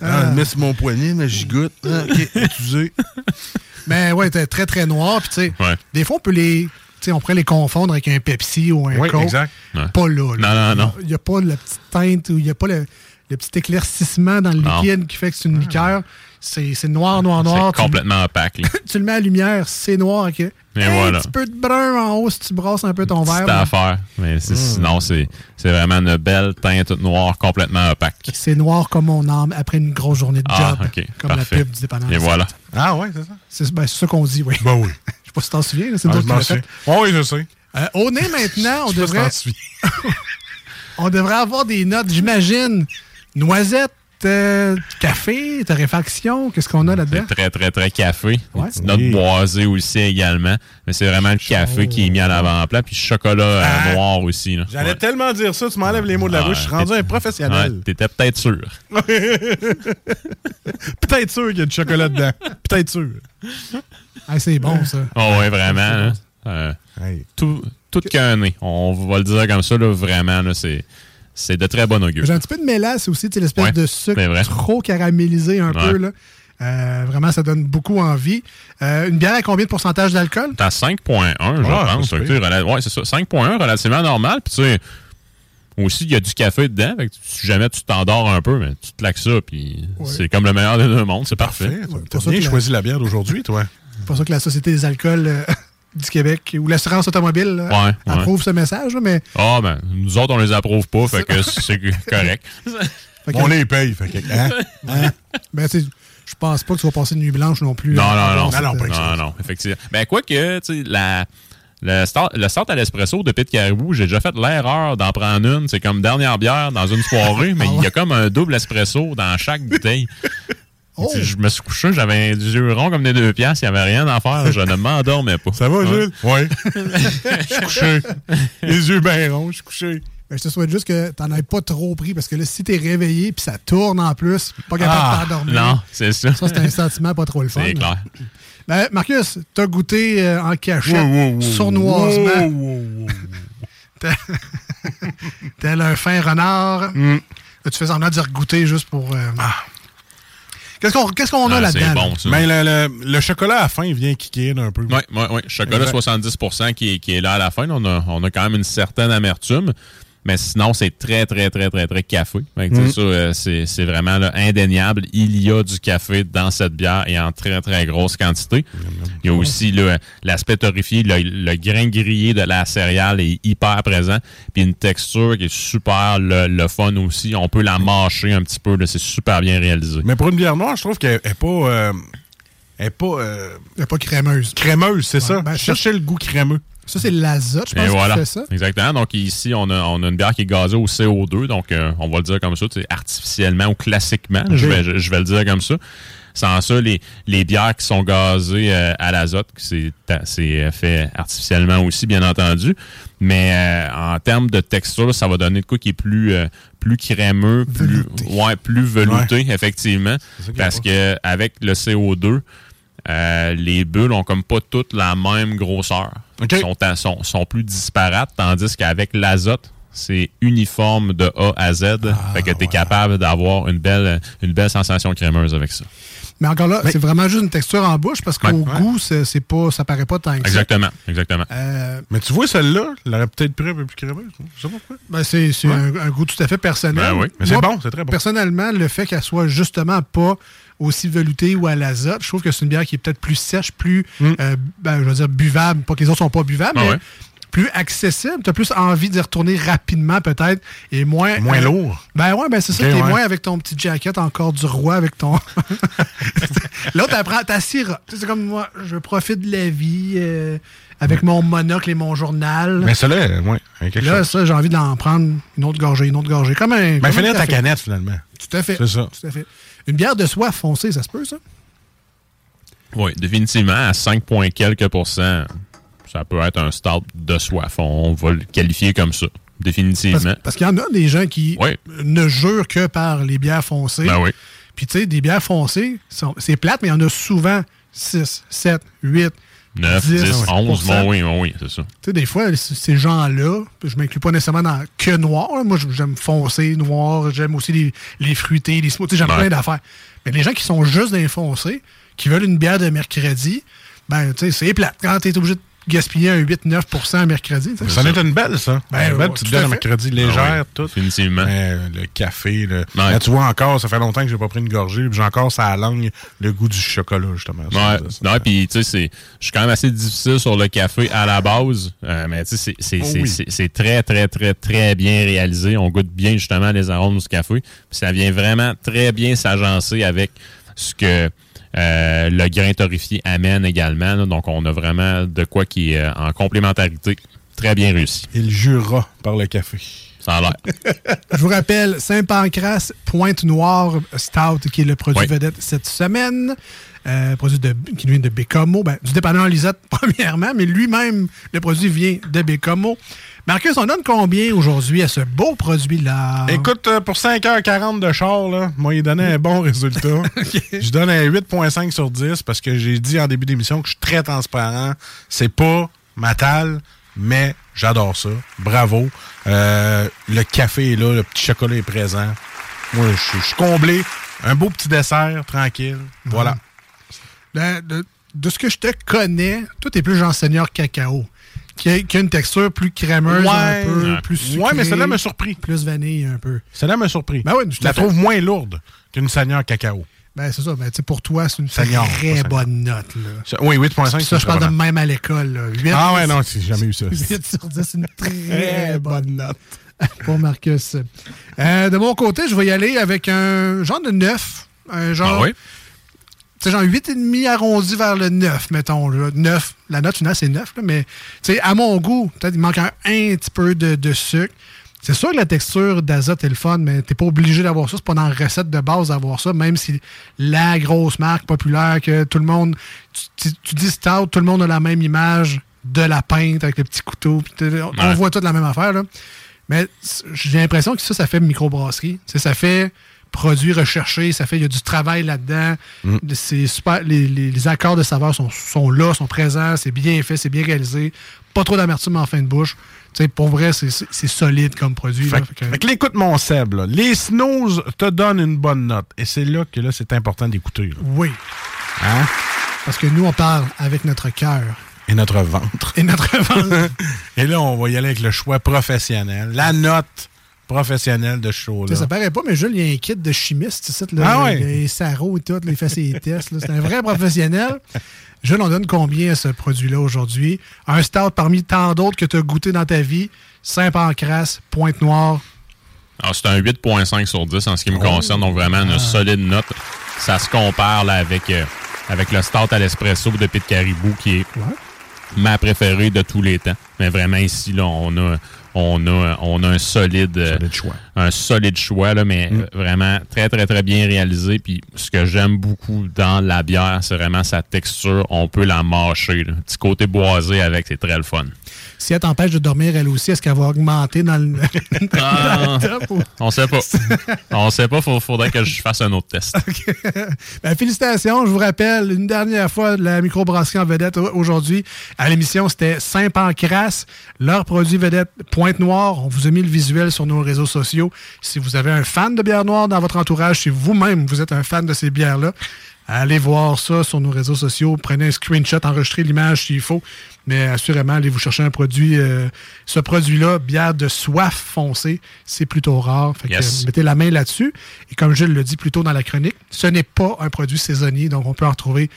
Ah, mets sur mon poignet, mais j'y goûte. Ah, ok, utilisé. Mais ouais, t'es très très noir. Puis tu sais, Ouais. des fois on peut les, tu sais, on pourrait les confondre avec un Pepsi ou un Oui, Coke. exact. Ouais. Pas là. là. Non, non, non. Il n'y a pas la petite teinte ou il n'y a pas le, le petit éclaircissement dans le Non. liquide qui fait que c'est une liqueur. C'est c'est noir, noir, noir. C'est complètement opaque. là. Tu, le mets à la lumière, c'est noir. ok. Et un voilà. petit peu de brun en haut si tu brasses un peu ton verre. C'est à faire. Mais sinon, c'est c'est vraiment une belle teinte noire complètement opaque. C'est noir comme mon âme après une grosse journée de Ah, job. ok. Comme Parfait. la pub du dépanneur. Et voilà. Ah ouais, c'est ça? C'est ben, c'est ça qu'on dit, oui. Ben oui. Je sais pas si t'en souviens, là, c'est Ah, je m'en souviens. Oh, oui, je sais. Euh, au nez maintenant, on devrait, on devrait avoir des notes, j'imagine. Noisette, euh, café, torréfaction, qu'est-ce qu'on a là-dedans? C'est très, très, très café. Ouais. Une note boisée aussi également. Mais c'est vraiment le café qui est mis en avant-plan. Puis chocolat euh, Ah. noir aussi. J'allais Ouais. tellement dire ça, tu m'enlèves les mots de la Ah, bouche. Je suis rendu un professionnel. Ouais, T'étais peut-être sûr. Peut-être sûr qu'il y a du chocolat dedans. Peut-être sûr. Ah, c'est bon, ça. Oh ouais, vraiment. hein. Euh, Hey. tout tout qu'un nez. On va le dire comme ça, là, vraiment. là, c'est c'est de très bon augure. J'ai un petit peu de mélasse aussi, tu sais, l'espèce Ouais, de c'est sucre vrai. trop caramélisé un Ouais. peu. Là. Euh, vraiment, ça donne beaucoup envie. Euh, une bière à combien de pourcentage d'alcool? T'as 5.1, je Ah, pense. ouais, c'est ça. 5.1, relativement normal. Puis tu sais, aussi, il y a du café dedans. Fait que si jamais tu t'endors un peu, mais tu te laques ça. Puis c'est comme le meilleur des deux mondes. C'est parfait. Parfait. T'as bien que la- choisi la bière d'aujourd'hui, toi. C'est pour ça que la Société des alcools euh, du Québec ou l'assurance automobile là, Ouais, ouais. approuve ce message, là, mais Ah, ben, nous autres, on les approuve pas. Fait que c'est correct. fait que- On les paye. Fait que, hein? hein, ben, tu sais, je pense pas que tu vas passer une nuit blanche non plus. Non, euh, non, non. non, euh, ça. Non, non, effectivement. Ben, quoi que, tu sais, la. Le start, le start à l'espresso de Pete Caribou, j'ai déjà fait l'erreur d'en prendre une. C'est comme dernière bière dans une soirée, mais Ah il y a comme un double espresso dans chaque bouteille. Oh! Tu Je me suis couché, j'avais des yeux ronds comme des deux piastres, il n'y avait rien à faire, je ne m'endormais pas. Ça va, Ouais. Jules? Oui. Je suis couché. Les yeux bien ronds, je suis couché. ben, je te souhaite juste que t'en aies pas trop pris parce que là, si t'es réveillé puis ça tourne en plus, pas capable Ah, de t'endormir. non, c'est ça. Ça, c'est un sentiment pas trop le fun. C'est clair. Ben, Marcus, t'as goûté euh, en cachette, Wow, wow, wow. sournoisement, Wow, wow, wow. tel un fin renard. Mm. Là, tu fais semblant de dire goûter juste pour. euh, Qu'est-ce qu'on qu'est-ce qu'on a Ah, là-dedans? là? bon, ça. Mais le, le- le chocolat à la fin vient kicker un peu. Oui, oui, oui. Chocolat Exact. 70 qui est, qui est là à la fin. On a, on a quand même une certaine amertume. Mais sinon, c'est très, très, très, très, très café. Mm. ça, euh, c'est c'est vraiment là, indéniable. Il y a du café dans cette bière et en très, très grosse quantité. Il y a aussi l'aspect torréfié, le, le grain grillé de la céréale est hyper présent. Puis une texture qui est super le, le fun aussi. On peut la mâcher un petit peu. C'est super bien réalisé. Mais pour une bière noire, je trouve qu'elle n'est pas. euh, elle est pas. euh, Elle est pas crémeuse. crémeuse, c'est ça? ben, je cherchais le goût crémeux. Ça, c'est l'azote, je pense, voilà. qui fait ça. Exactement. Donc ici, on a, on a une bière qui est gazée au CO2. Donc, euh, on va le dire comme ça, tu sais, artificiellement ou classiquement. Je, vais, je, je vais le dire comme ça. Sans ça, les, les bières qui sont gazées euh, à l'azote, c'est c'est euh, fait artificiellement aussi, bien entendu. Mais euh, en termes de texture, ça va donner de quoi qui est plus, euh, plus crémeux, plus, ouais, plus velouté, effectivement. Parce que avec le CO2, euh, les bulles ont comme pas toutes la même grosseur. OK. Sont, sont, sont plus disparates, tandis qu'avec l'azote, c'est uniforme de A à Z. Ah, fait que tu es capable d'avoir une belle, une belle sensation crémeuse avec ça. Mais encore là, c'est vraiment juste une texture en bouche parce qu'au goût, c'est c'est pas, ça paraît pas tant que ça. Exactement, exactement. Euh, Mais tu vois, celle-là, elle aurait peut-être pris un peu plus crémeuse. Je sais pas pourquoi. Ben, c'est c'est Ouais. un, un goût tout à fait personnel. Ben oui, mais c'est Moi, bon, c'est très bon. Personnellement, le fait qu'elle soit justement pas aussi veloutée ou à l'azote, je trouve que c'est une bière qui est peut-être plus sèche, plus, euh, ben, je veux dire, buvable. Pas que les autres sont pas buvables, Mm. Ah mais ouais. Plus accessible. Tu as plus envie d'y retourner rapidement, peut-être, et moins... Moins euh, lourd. Ben ouais, ben c'est ça. T'es ouais. moins avec ton petit jacket encore du roi, avec ton... L'autre, t'apprends, t'as sirop. Tu sais, C'est comme moi, je profite de la vie euh, avec mon monocle et mon journal. Mais celle-là, ouais, avec quelque Là, chose. ça, j'ai envie d'en prendre une autre gorgée, une autre gorgée. Comme un. Ben, finir ta canette, finalement. Tout à fait. C'est ça. Tout à fait. Une bière de soie foncée, ça se peut, ça? Oui, définitivement, à 5 points quelques pourcents, ça peut être un start de soif. On va le qualifier comme ça. Définitivement. Parce, parce qu'il y en a des gens qui Oui. ne jurent que par les bières foncées. Ben oui. Puis, tu sais, des bières foncées, c'est plate, mais il y en a souvent 6, 7, 8, 9, 10, 10, 11, 11%. bon oui, bon oui, c'est ça. Tu sais, des fois, ces gens-là, je m'inclus pas nécessairement dans que noir. là. Moi, j'aime foncé, noir. J'aime aussi les, les fruités, les smoothies. J'aime Ouais. plein d'affaires. Mais les gens qui sont juste dans les foncés, qui veulent une bière de mercredi, ben, tu sais, c'est plate. Quand t'es obligé de gaspiller un 8-9 un mercredi, tu sais. Ça en est une belle, ça. Ben, une belle petite bière mercredi légère, Ah oui, tout. Euh, le café, le... Là, tu vois encore, ça fait longtemps que j'ai pas pris une gorgée, puis j'ai encore ça à la langue le goût du chocolat, justement. Ça, Ouais, ça, non, puis tu sais, c'est- je suis quand même assez difficile sur le café à la base, euh, mais tu sais, c'est- c'est Oh oui. c'est très, très, très, très bien réalisé. On goûte bien justement les arômes du café, puis ça vient vraiment très bien s'agencer avec ce que euh, le grain torréfié amène également. là. donc, on a vraiment de quoi qui est euh, en complémentarité très bien réussi. Il jura par le café. Ça a l'air. Je vous rappelle, Saint-Pancras, Pointe Noire Stout, qui est le produit Oui. vedette cette semaine. Euh, produit de, qui vient de Bécomo. Ben, du dépanneur Lisette, premièrement, mais lui-même, le produit vient de Bécomo. Marcus, on donne combien aujourd'hui à ce beau produit-là? Écoute, euh, pour 5h40 de char, là, moi, il donnait un bon résultat. Je donne un 8.5 sur 10 parce que j'ai dit en début d'émission que je suis très transparent. C'est pas ma talle, mais j'adore ça. Bravo. Euh, le café est là, le petit chocolat est présent. Moi, je suis- comblé. Un beau petit dessert, tranquille. Voilà. De, ce que je te connais, toi, t'es plus genre seigneur cacao, qui a, qui a une texture plus crémeuse, Ouais. un peu, Ouais. plus sucrée. Ouais, mais celle-là m'a surpris. Plus vanille, un peu. Celle-là m'a surpris. Ben oui, tout je la fait. trouve moins lourde qu'une Seigneur cacao. Ben, c'est ça. Ben, tu sais, pour toi, c'est une très bonne note. Là. Oui, 8.5. Puis ça, je parle de même à l'école. Ah ouais, non, j'ai jamais eu ça. 8 sur 10, c'est une très bonne note pour Marcus. Euh, de mon côté, je vais y aller avec un genre de 9. Un genre. Ah oui? Sais, genre 8,5 arrondi vers le 9, mettons. là. 9. La note finale, c'est 9, là, mais tu sais, à mon goût, peut-être il manque un, un petit peu de, de sucre. C'est sûr que la texture d'azote est le fun, mais t'es pas obligé d'avoir ça. C'est pas dans la recette de base d'avoir ça, même si la grosse marque populaire que tout le monde. Tu, tu- tu dis stout, tout le monde a la même image de la pinte avec le petit couteau. on, voit toute la même affaire, là. Mais j'ai l'impression que ça, ça fait microbrasserie. Ça fait produit recherché, ça fait, il y a du travail là-dedans. C'est super, les, les- les accords de saveur sont, sont là, sont présents, c'est bien fait, c'est bien réalisé. Pas trop d'amertume en fin de bouche. Pour vrai, c'est- solide comme produit. là. Fait, que- fait que là, écoute mon Seb, là. les snooze te donnent une bonne note. Et c'est là que là, c'est important d'écouter. oui, Hein? parce que nous, on parle avec notre cœur Et notre ventre. et notre ventre. Et là, on va y aller avec le choix professionnel. La note professionnelle de ce show-là. ça paraît pas, mais Jules, il y a un kit de chimiste, tu sais, là, Ah ouais? les sarraux et tout, il fait ses tests. là. C'est un vrai professionnel. Jules, on donne combien à ce produit-là aujourd'hui? Un stout parmi tant d'autres que tu as goûté dans ta vie. Saint-Pancras, Pointe-Noire. Alors, c'est un 8.5 sur 10 en ce qui me Oh. concerne, donc vraiment une solide note. Ça se compare là, avec, euh, avec le Stout à l'espresso de Pete Caribou, qui est ma préférée de tous les temps. Mais vraiment, ici, là, on a, on a, on a un solide, euh, choix. un solide choix, là, mais euh, vraiment très, très, très bien réalisé. Puis ce que j'aime beaucoup dans la bière, c'est vraiment sa texture. On peut la mâcher. là. Petit côté boisé avec, c'est très le fun. Si elle t'empêche de dormir, elle aussi, est-ce qu'elle va augmenter dans le, Ah, dans le top ou- on sait pas. on sait pas, il faudrait que je fasse un autre test. Ben, félicitations, je vous rappelle, une dernière fois, la microbrasserie en vedette au- aujourd'hui. À l'émission, c'était Saint-Pancras, leur produit vedette Pointe-Noire. On vous a mis le visuel sur nos réseaux sociaux. Si vous avez un fan de bière noire dans votre entourage, si vous-même, vous êtes un fan de ces bières-là, allez voir ça sur nos réseaux sociaux. Prenez un screenshot, enregistrez l'image s'il faut. Mais assurément, allez vous chercher un produit. euh, ce produit-là, bière de soif foncée, c'est plutôt rare. Fait que, Yes. mettez la main là-dessus. Et comme je le dis plus tôt dans la chronique, ce n'est pas un produit saisonnier, donc on peut en retrouver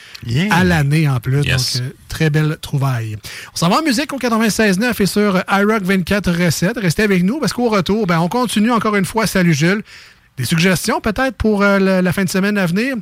à l'année en plus. Yes. Donc, euh, très belle trouvaille. On s'en va en musique au 96.9 et sur iRock 24 recettes. Restez avec nous parce qu'au retour, ben, on continue encore une fois. Salut Jules. Des suggestions peut-être pour euh, la, la fin de semaine à venir?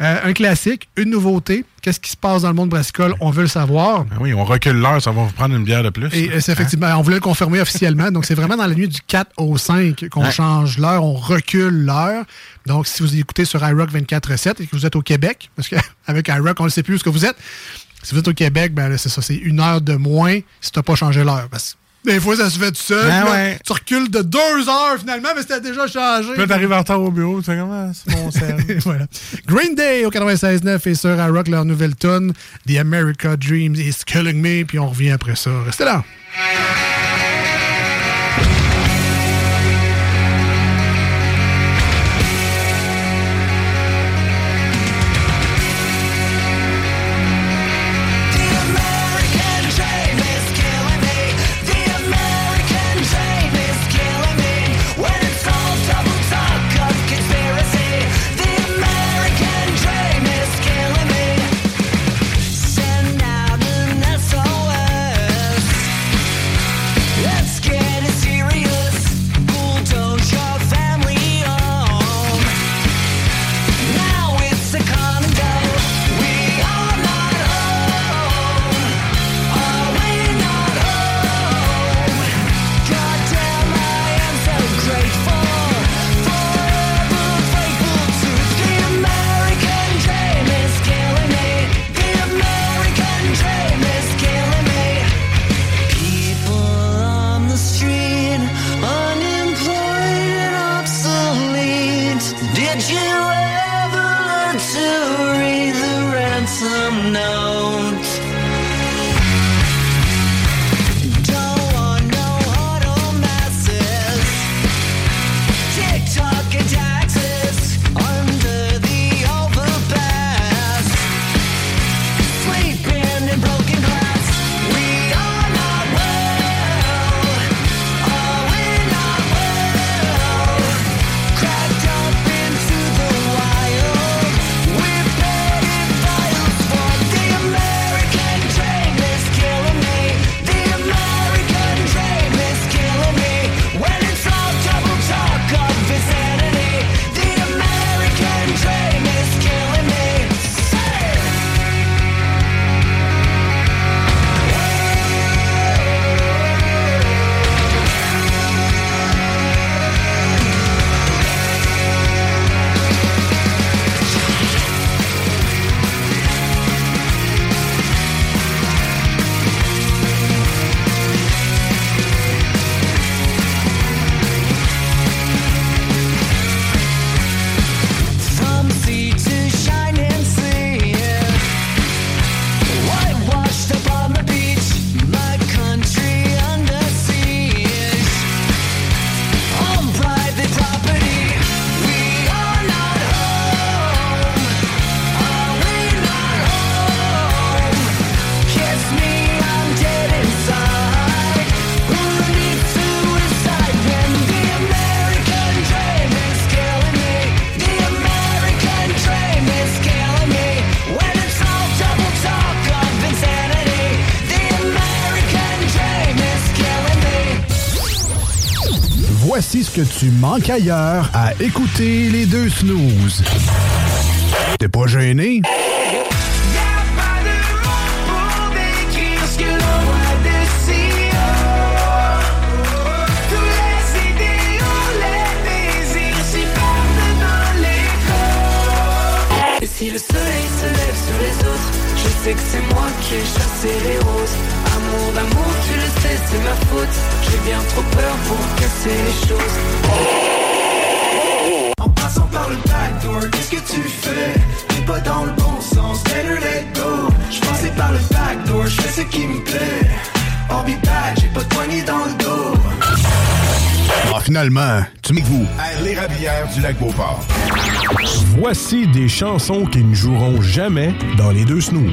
Euh, un classique, une nouveauté. Qu'est-ce qui se passe dans le monde brassicole? On veut le savoir. Ben oui, on recule l'heure, ça va vous prendre une bière de plus. Et euh, c'est effectivement, on voulait le confirmer officiellement. Donc, c'est vraiment dans la nuit du 4 au 5 qu'on change l'heure, on recule l'heure. Donc, si vous écoutez sur iRock 24.7 et que vous êtes au Québec, parce qu'avec iRock, on ne sait plus où ce que vous êtes. Si vous êtes au Québec, ben c'est ça, c'est une heure de moins si tu n'as pas changé l'heure. Parce des fois, ça se fait tout seul. Ben puis là, ouais. Tu recules de deux heures finalement, mais c'était déjà changé. Puis là, t'arrives en retard au bureau, tu sais comment c'est mon voilà. Green Day au 96.9 et sur iRock, leur nouvelle tune The America Dream is Killing Me. Puis on revient après ça. Restez là. Que tu manques ailleurs à écouter les deux snooze. T'es pas gêné? Si le soleil se lève sur les autres, je sais que c'est moi qui ai chassé les roses. Amour d'amour, tu le sais, c'est ma faute. J'ai bien trop peur pour casser les choses. En passant par le backdoor, qu'est-ce que tu fais? T'es pas dans le bon sens, better let go. J'passais par le backdoor, j'fais ce qui me plaît. I'll be back, j'ai pas de poignée dans le dos. Ah, finalement, tu me vous à l'érablière du lac Beauport. Voici des chansons qui ne joueront jamais dans les deux snooze.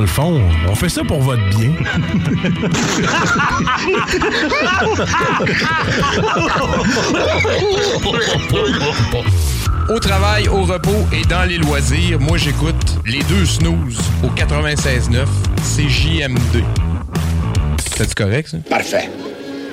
Dans le fond, on fait ça pour votre bien. Au travail, au repos et dans les loisirs, moi j'écoute les deux snooze au 96.9 CJMD. C'est correct ça? Parfait.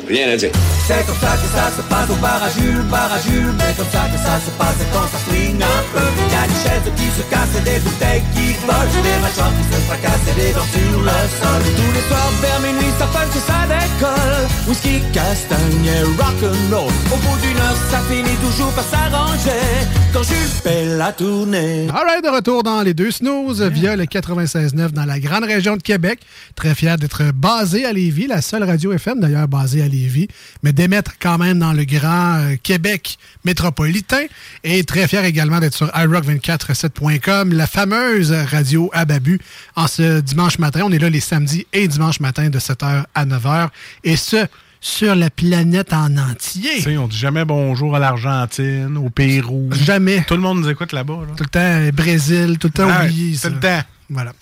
Rien à dire. C'est comme ça que ça se passe au bar à Jules, bar à Jules. Mais comme ça que ça se passe quand ça swing un peu. Y a des chaises qui se cassent, des bouteilles qui volent, des mâchoires qui se fracassent et des dents sur le sol. Tous les soirs vers minuit, ça punch et ça décolle. Whisky, castagne et rock'n'roll. Au bout d'une heure, ça finit toujours par s'arranger. Quand Jules fait la tournée. Alright, de retour dans les deux snooze via le 96.9 dans la grande région de Québec. Très fier d'être basé à Lévis, la seule radio FM d'ailleurs basée à Lévis, mais d'émettre quand même dans le grand euh, Québec métropolitain. Et très fier également d'être sur iRock247.com, la fameuse radio à Babu. En ce dimanche matin, on est là les samedis et dimanche matin de 7h à 9h. Et ce, sur la planète en entier. Sais, on dit jamais bonjour à l'Argentine, au Pérou. Jamais. Tout le monde nous écoute là-bas. là. Tout le temps, Brésil, tout le temps oublié. tout le temps. Voilà.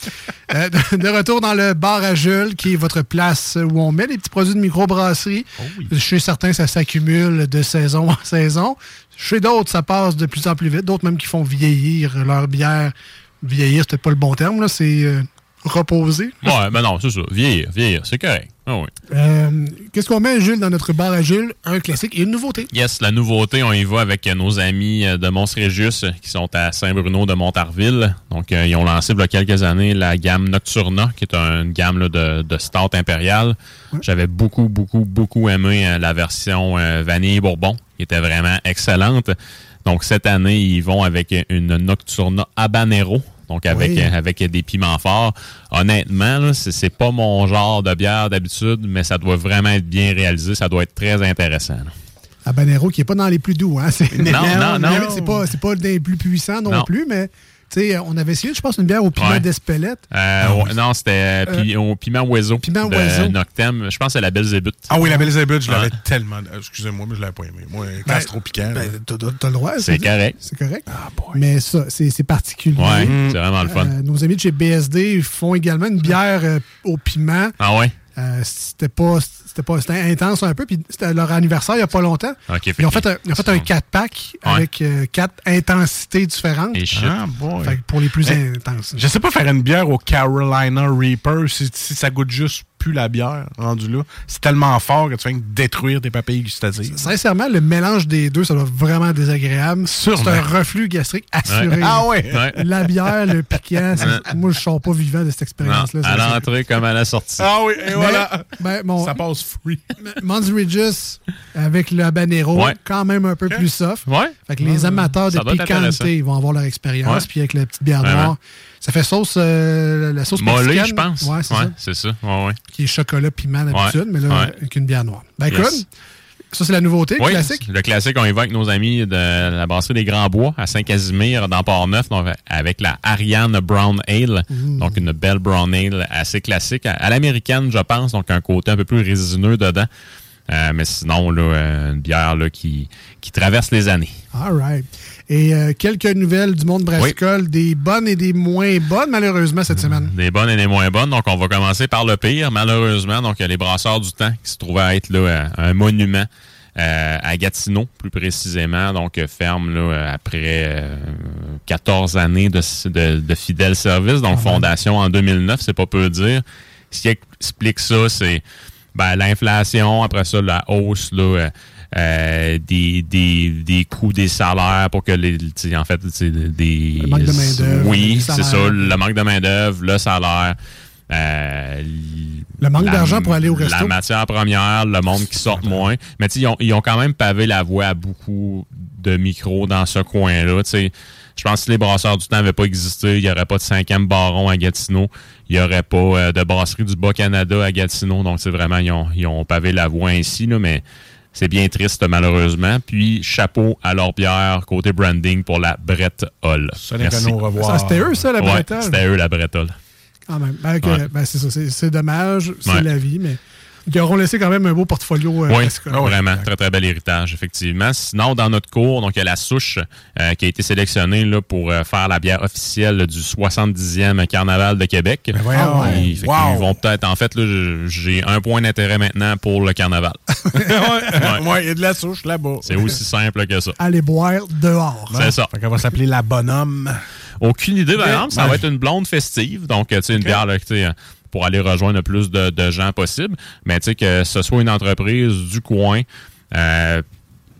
Euh, de, de retour dans le bar à Jules, qui est votre place où on met les petits produits de microbrasserie. Chez certains, ça s'accumule de saison en saison. Chez d'autres, ça passe de plus en plus vite. D'autres même qui font vieillir leur bière. Vieillir, peut-être pas le bon terme, là. C'est euh, reposer. Ouais, ben non, c'est ça. Vieillir, vieillir, c'est correct. Ah oui. Euh, Qu'est-ce qu'on met, Jules, dans notre bar à Jules? Un classique et une nouveauté. Yes, la nouveauté, on y va avec nos amis euh, de Mons Régis euh, qui sont à Saint-Bruno de Montarville. Donc, euh, ils ont lancé il y a quelques années la gamme Nocturna, qui est une gamme là, de, de stout impériale. J'avais beaucoup, beaucoup, beaucoup aimé euh, la version vanille bourbon, qui était vraiment excellente. Donc, cette année, ils vont avec une Nocturna habanero. Donc, avec, Oui. euh, avec des piments forts. Honnêtement, c'est pas mon genre de bière d'habitude, mais ça doit vraiment être bien réalisé. Ça doit être très intéressant. là. Habanero, qui n'est pas dans les plus doux. Hein? Non, non, non. mais C'est pas, pas des plus puissants non, Non. plus, mais tu sais, on avait essayé, je pense, une bière au piment Ouais. d'Espelette. Euh, Non, c'était euh, pi- au piment oiseau. Piment de oiseau. Noctem. Je pense que c'est la Belzébuth. Ah oui, la Belzébuth, je l'avais tellement. euh, Excusez-moi, mais je l'avais pas aimé. Moi, Ben, c'est trop piquant. ben, t'as, le droit. C'est ça, correct. C'est correct. Mais ça, c'est, particulier. Ouais, c'est vraiment le fun. Euh, nos amis de chez BSD font également une bière euh, au piment. Ah ouais? Euh, c'était pas c'était pas c'était intense un peu puis c'était leur anniversaire il y a pas longtemps. Ok, fait ils ont fait un, ils ont fait un 4 pack Ouais. avec euh, quatre intensités différentes. Et shit. Ah, boy. Fait que pour les plus intenses. Je sais pas faire une bière au Carolina Reaper si, si ça goûte juste plus la bière rendu là. C'est tellement fort que tu viens de détruire tes papilles gustatives. Sincèrement, le mélange des deux, ça doit être vraiment désagréable. C'est un reflux gastrique assuré. Ouais. Ah ouais? Ouais. La bière, le piquant, moi, je sors pas vivant de cette expérience-là. à l'entrée comme à la sortie. Ah oui, et Mais- voilà. ben, bon, Ça passe free. Mons Regis avec le habanero, Ouais. quand même un peu plus soft. Ouais. Fait que les amateurs de Ça piquanté, vont avoir leur expérience. Ouais. Puis avec la petite bière noire, ça fait sauce, euh, la sauce Mollet, je pense. Ouais, c'est ça. c'est ça. Ouais, ouais. Qui est chocolat piment d'habitude, mais là, avec une bière noire. Ben Yes. écoute, ça c'est la nouveauté, Oui, classique? Le classique, on y va avec nos amis de la brasserie des Grands Bois à Saint-Casimir, dans Port-Neuf, avec la Ariane Brown Ale. Mmh. Donc, une belle Brown Ale assez classique. À, à l'américaine, je pense, donc un côté un peu plus résineux dedans. Euh, mais sinon, là, euh, une bière là, qui, qui traverse les années. All right. Et euh, quelques nouvelles du monde brassicole, des bonnes et des moins bonnes, malheureusement, cette semaine. Des bonnes et des moins bonnes. Donc, on va commencer par le pire, malheureusement. Donc, il y a les brasseurs du temps qui se trouvaient à être là, euh, un monument euh, à Gatineau, plus précisément. Donc, ferme là, après euh, 14 années de, de, de fidèle service. Donc, fondation en 2009, c'est pas peu dire. Ce qui explique ça, c'est ben, l'inflation, après ça, la hausse là, euh, des, des, des coûts des salaires pour que les. En fait, des. Le manque de main-d'œuvre, Oui, c'est ça. Le manque de main-d'œuvre, le salaire. euh, Le manque d'argent pour aller au resto. La matière première, le monde qui sort moins. Mais tu sais, ils ont, ils ont quand même pavé la voie à beaucoup de micros dans ce coin-là. Tu sais, je pense que si les brasseurs du temps n'avaient pas existé, il n'y aurait pas de cinquième baron à Gatineau. Il n'y aurait pas euh, de brasserie du Bas-Canada à Gatineau. Donc, c'est vraiment, ils ont, ils ont pavé la voie ainsi, là, mais c'est bien triste, malheureusement. Puis, chapeau à leur bière, côté branding pour la Brett Hall. Au revoir. Ça, c'était eux, ça, la Ouais, Brett Hall? C'était eux, la Brett Hall. Quand même. Ben, Ouais. ben, c'est ça. C'est c'est dommage. C'est Ouais. la vie, mais ils auront laissé quand même un beau portfolio. euh, Oui, vraiment. Très, très bel héritage, effectivement. Sinon, dans notre cours, donc, il y a la souche euh, qui a été sélectionnée là, pour euh, faire la bière officielle du 70e Carnaval de Québec. Ah ouais. Fait qu'ils Wow. vont peut-être, en fait, j'ai un point d'intérêt maintenant pour le Carnaval. ouais, il y a de la souche là-bas. C'est aussi simple que ça. Aller boire dehors. C'est ça. Fait va s'appeler la bonhomme. Aucune idée, par exemple. Ça va être une blonde festive. Donc, tu sais, une bière là, tu sais, pour aller rejoindre le plus de, de gens possible. Mais tu sais, que ce soit une entreprise du coin. euh,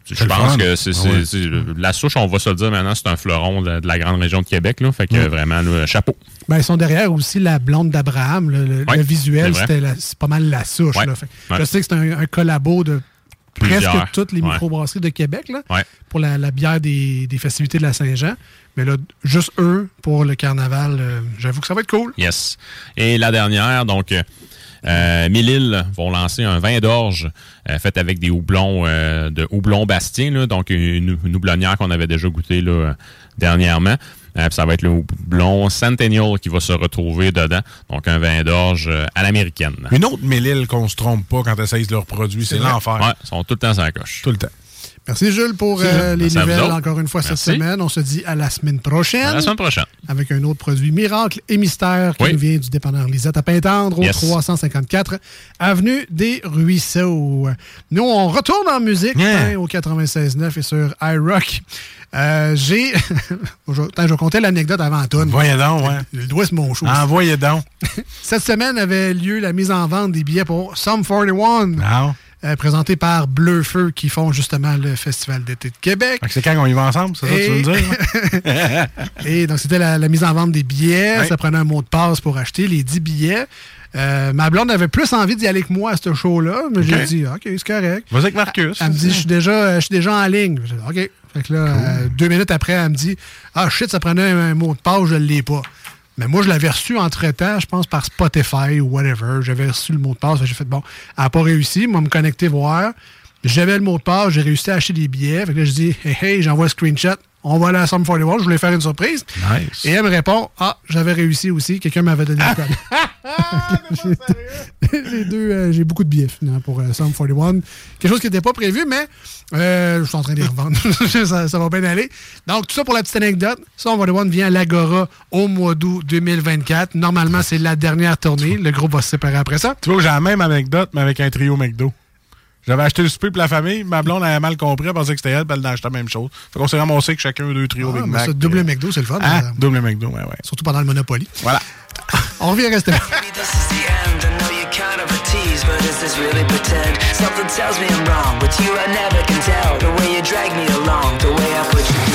je pense que c'est Ah c'est- ouais. la souche, on va se le dire maintenant, c'est un fleuron de, de la grande région de Québec. Là, fait que Mm. vraiment, là, chapeau. Ben, ils sont derrière aussi la blonde d'Abraham. Le, le- Ouais, le visuel, c'était c'est pas mal la souche. Là. Fait. Je sais que c'est un, un collabo de Plusieurs. presque toutes les Ouais. microbrasseries de Québec là, Ouais. pour la, la bière des, des festivités de la Saint-Jean. Mais là, juste eux pour le carnaval, euh, j'avoue que ça va être cool. Yes. Et la dernière, donc, euh, euh, Mille-Îles vont lancer un vin d'orge euh, fait avec des houblons euh, de houblon bastien, là, donc une, une houblonnière qu'on avait déjà goûté là, dernièrement. Euh, ça va être le houblon Centennial qui va se retrouver dedans. Donc un vin d'orge euh, à l'américaine. Une autre mélile qu'on se trompe pas quand essayent leurs produits, c'est vrai. l'enfer. Ouais, ils sont tout le temps sans coche. Tout le temps. Merci Jules pour euh, les nouvelles encore une fois cette semaine. On se dit à la semaine prochaine. À la semaine prochaine. Avec un autre produit miracle et mystère qui Oui. nous vient du dépanneur Lisette à Pintendre au Yes. 354 Avenue des Ruisseaux. Nous, on retourne en musique Yeah. hein, au 96.9 et sur iRock. Euh, J'ai. je, vais compter l'anecdote avant Antoine. Voyez donc, ouais. Le doigt, c'est mon show. Ah, voyez donc. Cette semaine avait lieu la mise en vente des billets pour Sum 41. Ah. Euh, présenté par Bleu Feu qui font justement le Festival d'été de Québec. C'est quand on y va ensemble, c'est ça que tu veux me dire? hein? Et donc, c'était la, la mise en vente des billets. Ça prenait un mot de passe pour acheter les 10 billets. Euh, ma blonde avait plus envie d'y aller que moi à ce show-là, mais j'ai dit, OK, c'est correct. Vas-y avec Marcus. Elle me dit, je suis déjà, déjà en ligne. J'ai dit, OK. Fait que là, euh, deux minutes après, elle me dit, ah shit, ça prenait un, un mot de passe, je ne l'ai pas. Mais moi, je l'avais reçu entre-temps, je pense, par Spotify ou whatever. J'avais reçu le mot de passe. J'ai fait, bon, elle n'a pas réussi. Moi, me connecter, voir. J'avais le mot de passe, j'ai réussi à acheter des billets. Là, je dis, hey, hey, j'envoie un screenshot. On va aller à Sum 41. Je voulais faire une surprise. Nice. Et elle me répond, ah, j'avais réussi aussi. Quelqu'un m'avait donné le code. j'ai deux, euh, j'ai beaucoup de billets finalement, pour euh, Sum 41. Quelque chose qui n'était pas prévu, mais euh, je suis en train de les revendre. ça, ça va bien aller. Donc, tout ça pour la petite anecdote. Sum 41 vient à l'Agora au mois d'août 2024. Normalement, c'est la dernière tournée. Le groupe va se séparer après ça. Tu vois, j'ai la même anecdote, mais avec un trio McDo. J'avais acheté le souper pour la famille, ma blonde avait mal compris, elle pensait que c'était elle, puis elle a acheté la même chose. Fait qu'on s'est ramassé que chacun deux trios Ah, Big Mac. ça, double McDo, c'est le fun. Ah, ça. double McDo, ouais, ouais. Surtout pendant le Monopoly. Voilà. On revient rester là. kind of a tease, but is this really pretend? Something tells me I'm wrong. With you, I never can tell. The way you drag me along, the way I put you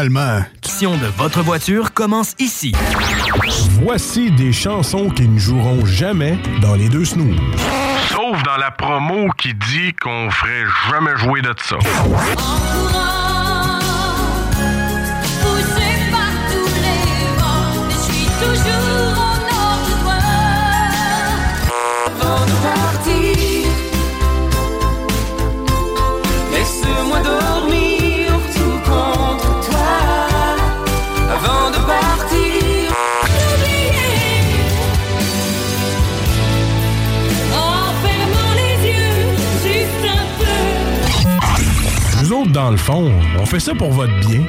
Finalement. de votre voiture commence ici. Voici des chansons qui ne joueront jamais dans les deux snooze. Sauf dans la promo qui dit qu'on ferait jamais jouer de ça. Autres, dans le fond, on fait ça pour votre bien.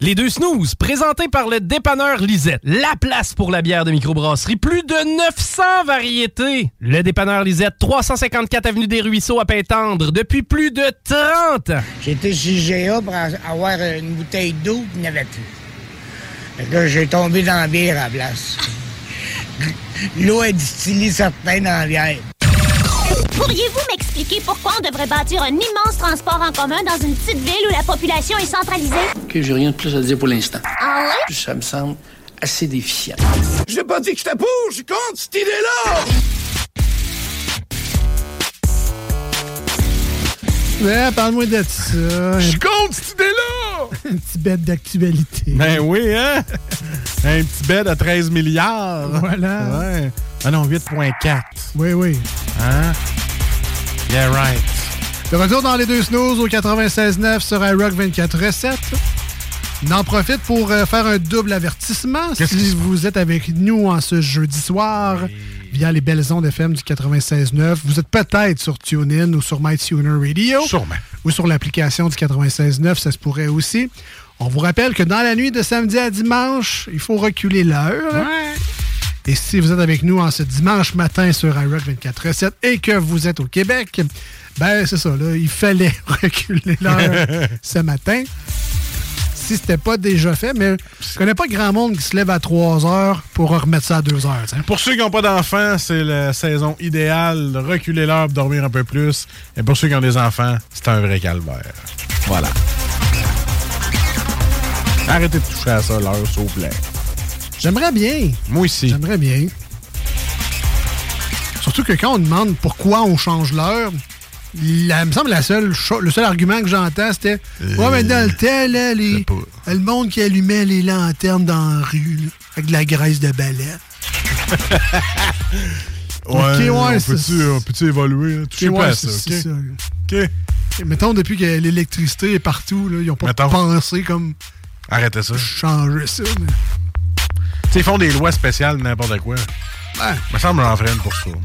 Les deux snooze, présentés par le dépanneur Lisette. La place pour la bière de microbrasserie. Plus de 900 variétés. Le dépanneur Lisette, 354 Avenue des Ruisseaux à Pintendre, depuis plus de 30 ans. J'étais chez GA pour avoir une bouteille d'eau, puis il n'y avait plus. Fait que là, j'ai tombé dans la bière à la place. L'eau est distillée certains dans la bière. Pourriez-vous m'expliquer pourquoi on devrait bâtir un immense transport en commun dans une petite ville où la population est centralisée? Ok, j'ai rien de plus à dire pour l'instant. Ah ouais? Ça me semble assez déficient. J'ai pas dit que j'étais pour, je suis contre cette idée-là! Ouais, parle-moi de ça. Je compte cette idée-là! Un petit bête d'actualité. Ben oui, hein? Un petit bed à 13 milliards. Voilà. Ouais. Ah non, 8.4. Oui, oui. Hein? Yeah, right. De retour dans les deux snooze au 96.9 sur iRock 24.7. On en profite pour euh, faire un double avertissement. Si vous êtes avec nous en ce jeudi soir via les belles ondes FM du 96.9, vous êtes peut-être sur TuneIn ou sur MyTuner Radio. Sûrement. Ou sur l'application du 96.9, ça se pourrait aussi. On vous rappelle que dans la nuit de samedi à dimanche, il faut reculer l'heure. Et si vous êtes avec nous en ce dimanche matin sur iRock 24.7 et que vous êtes au Québec, ben c'est ça, là, il fallait reculer l'heure ce matin. Si c'était pas déjà fait, mais je connais pas grand monde qui se lève à 3 heures pour remettre ça à 2 heures. t'sais. Pour ceux qui n'ont pas d'enfants, c'est la saison idéale. Reculer l'heure dormir un peu plus. Et pour ceux qui ont des enfants, c'est un vrai calvaire. Voilà. Arrêtez de toucher à ça, l'heure, s'il vous plaît. J'aimerais bien. Moi aussi. J'aimerais bien. Surtout que quand on demande pourquoi on change l'heure, la- il me semble la seule le seul argument que j'entends, c'était Ouais, mais dans le temps, là, les- le monde qui allumait les lanternes dans la rue, là, avec de la graisse de balai. Ouais, Ok, ouais, on c'est- peut-tu on peut-tu évoluer? là? Touchez Ok, pas ouais, à ça, OK? ça. OK. Et mettons, depuis que l'électricité est partout, là, ils n'ont pas Mettons. pensé comme Arrêtez ça. changer ça. mais- Tu sais, ils font des lois spéciales n'importe quoi. Ouais. me semble en freine pour ça, moi.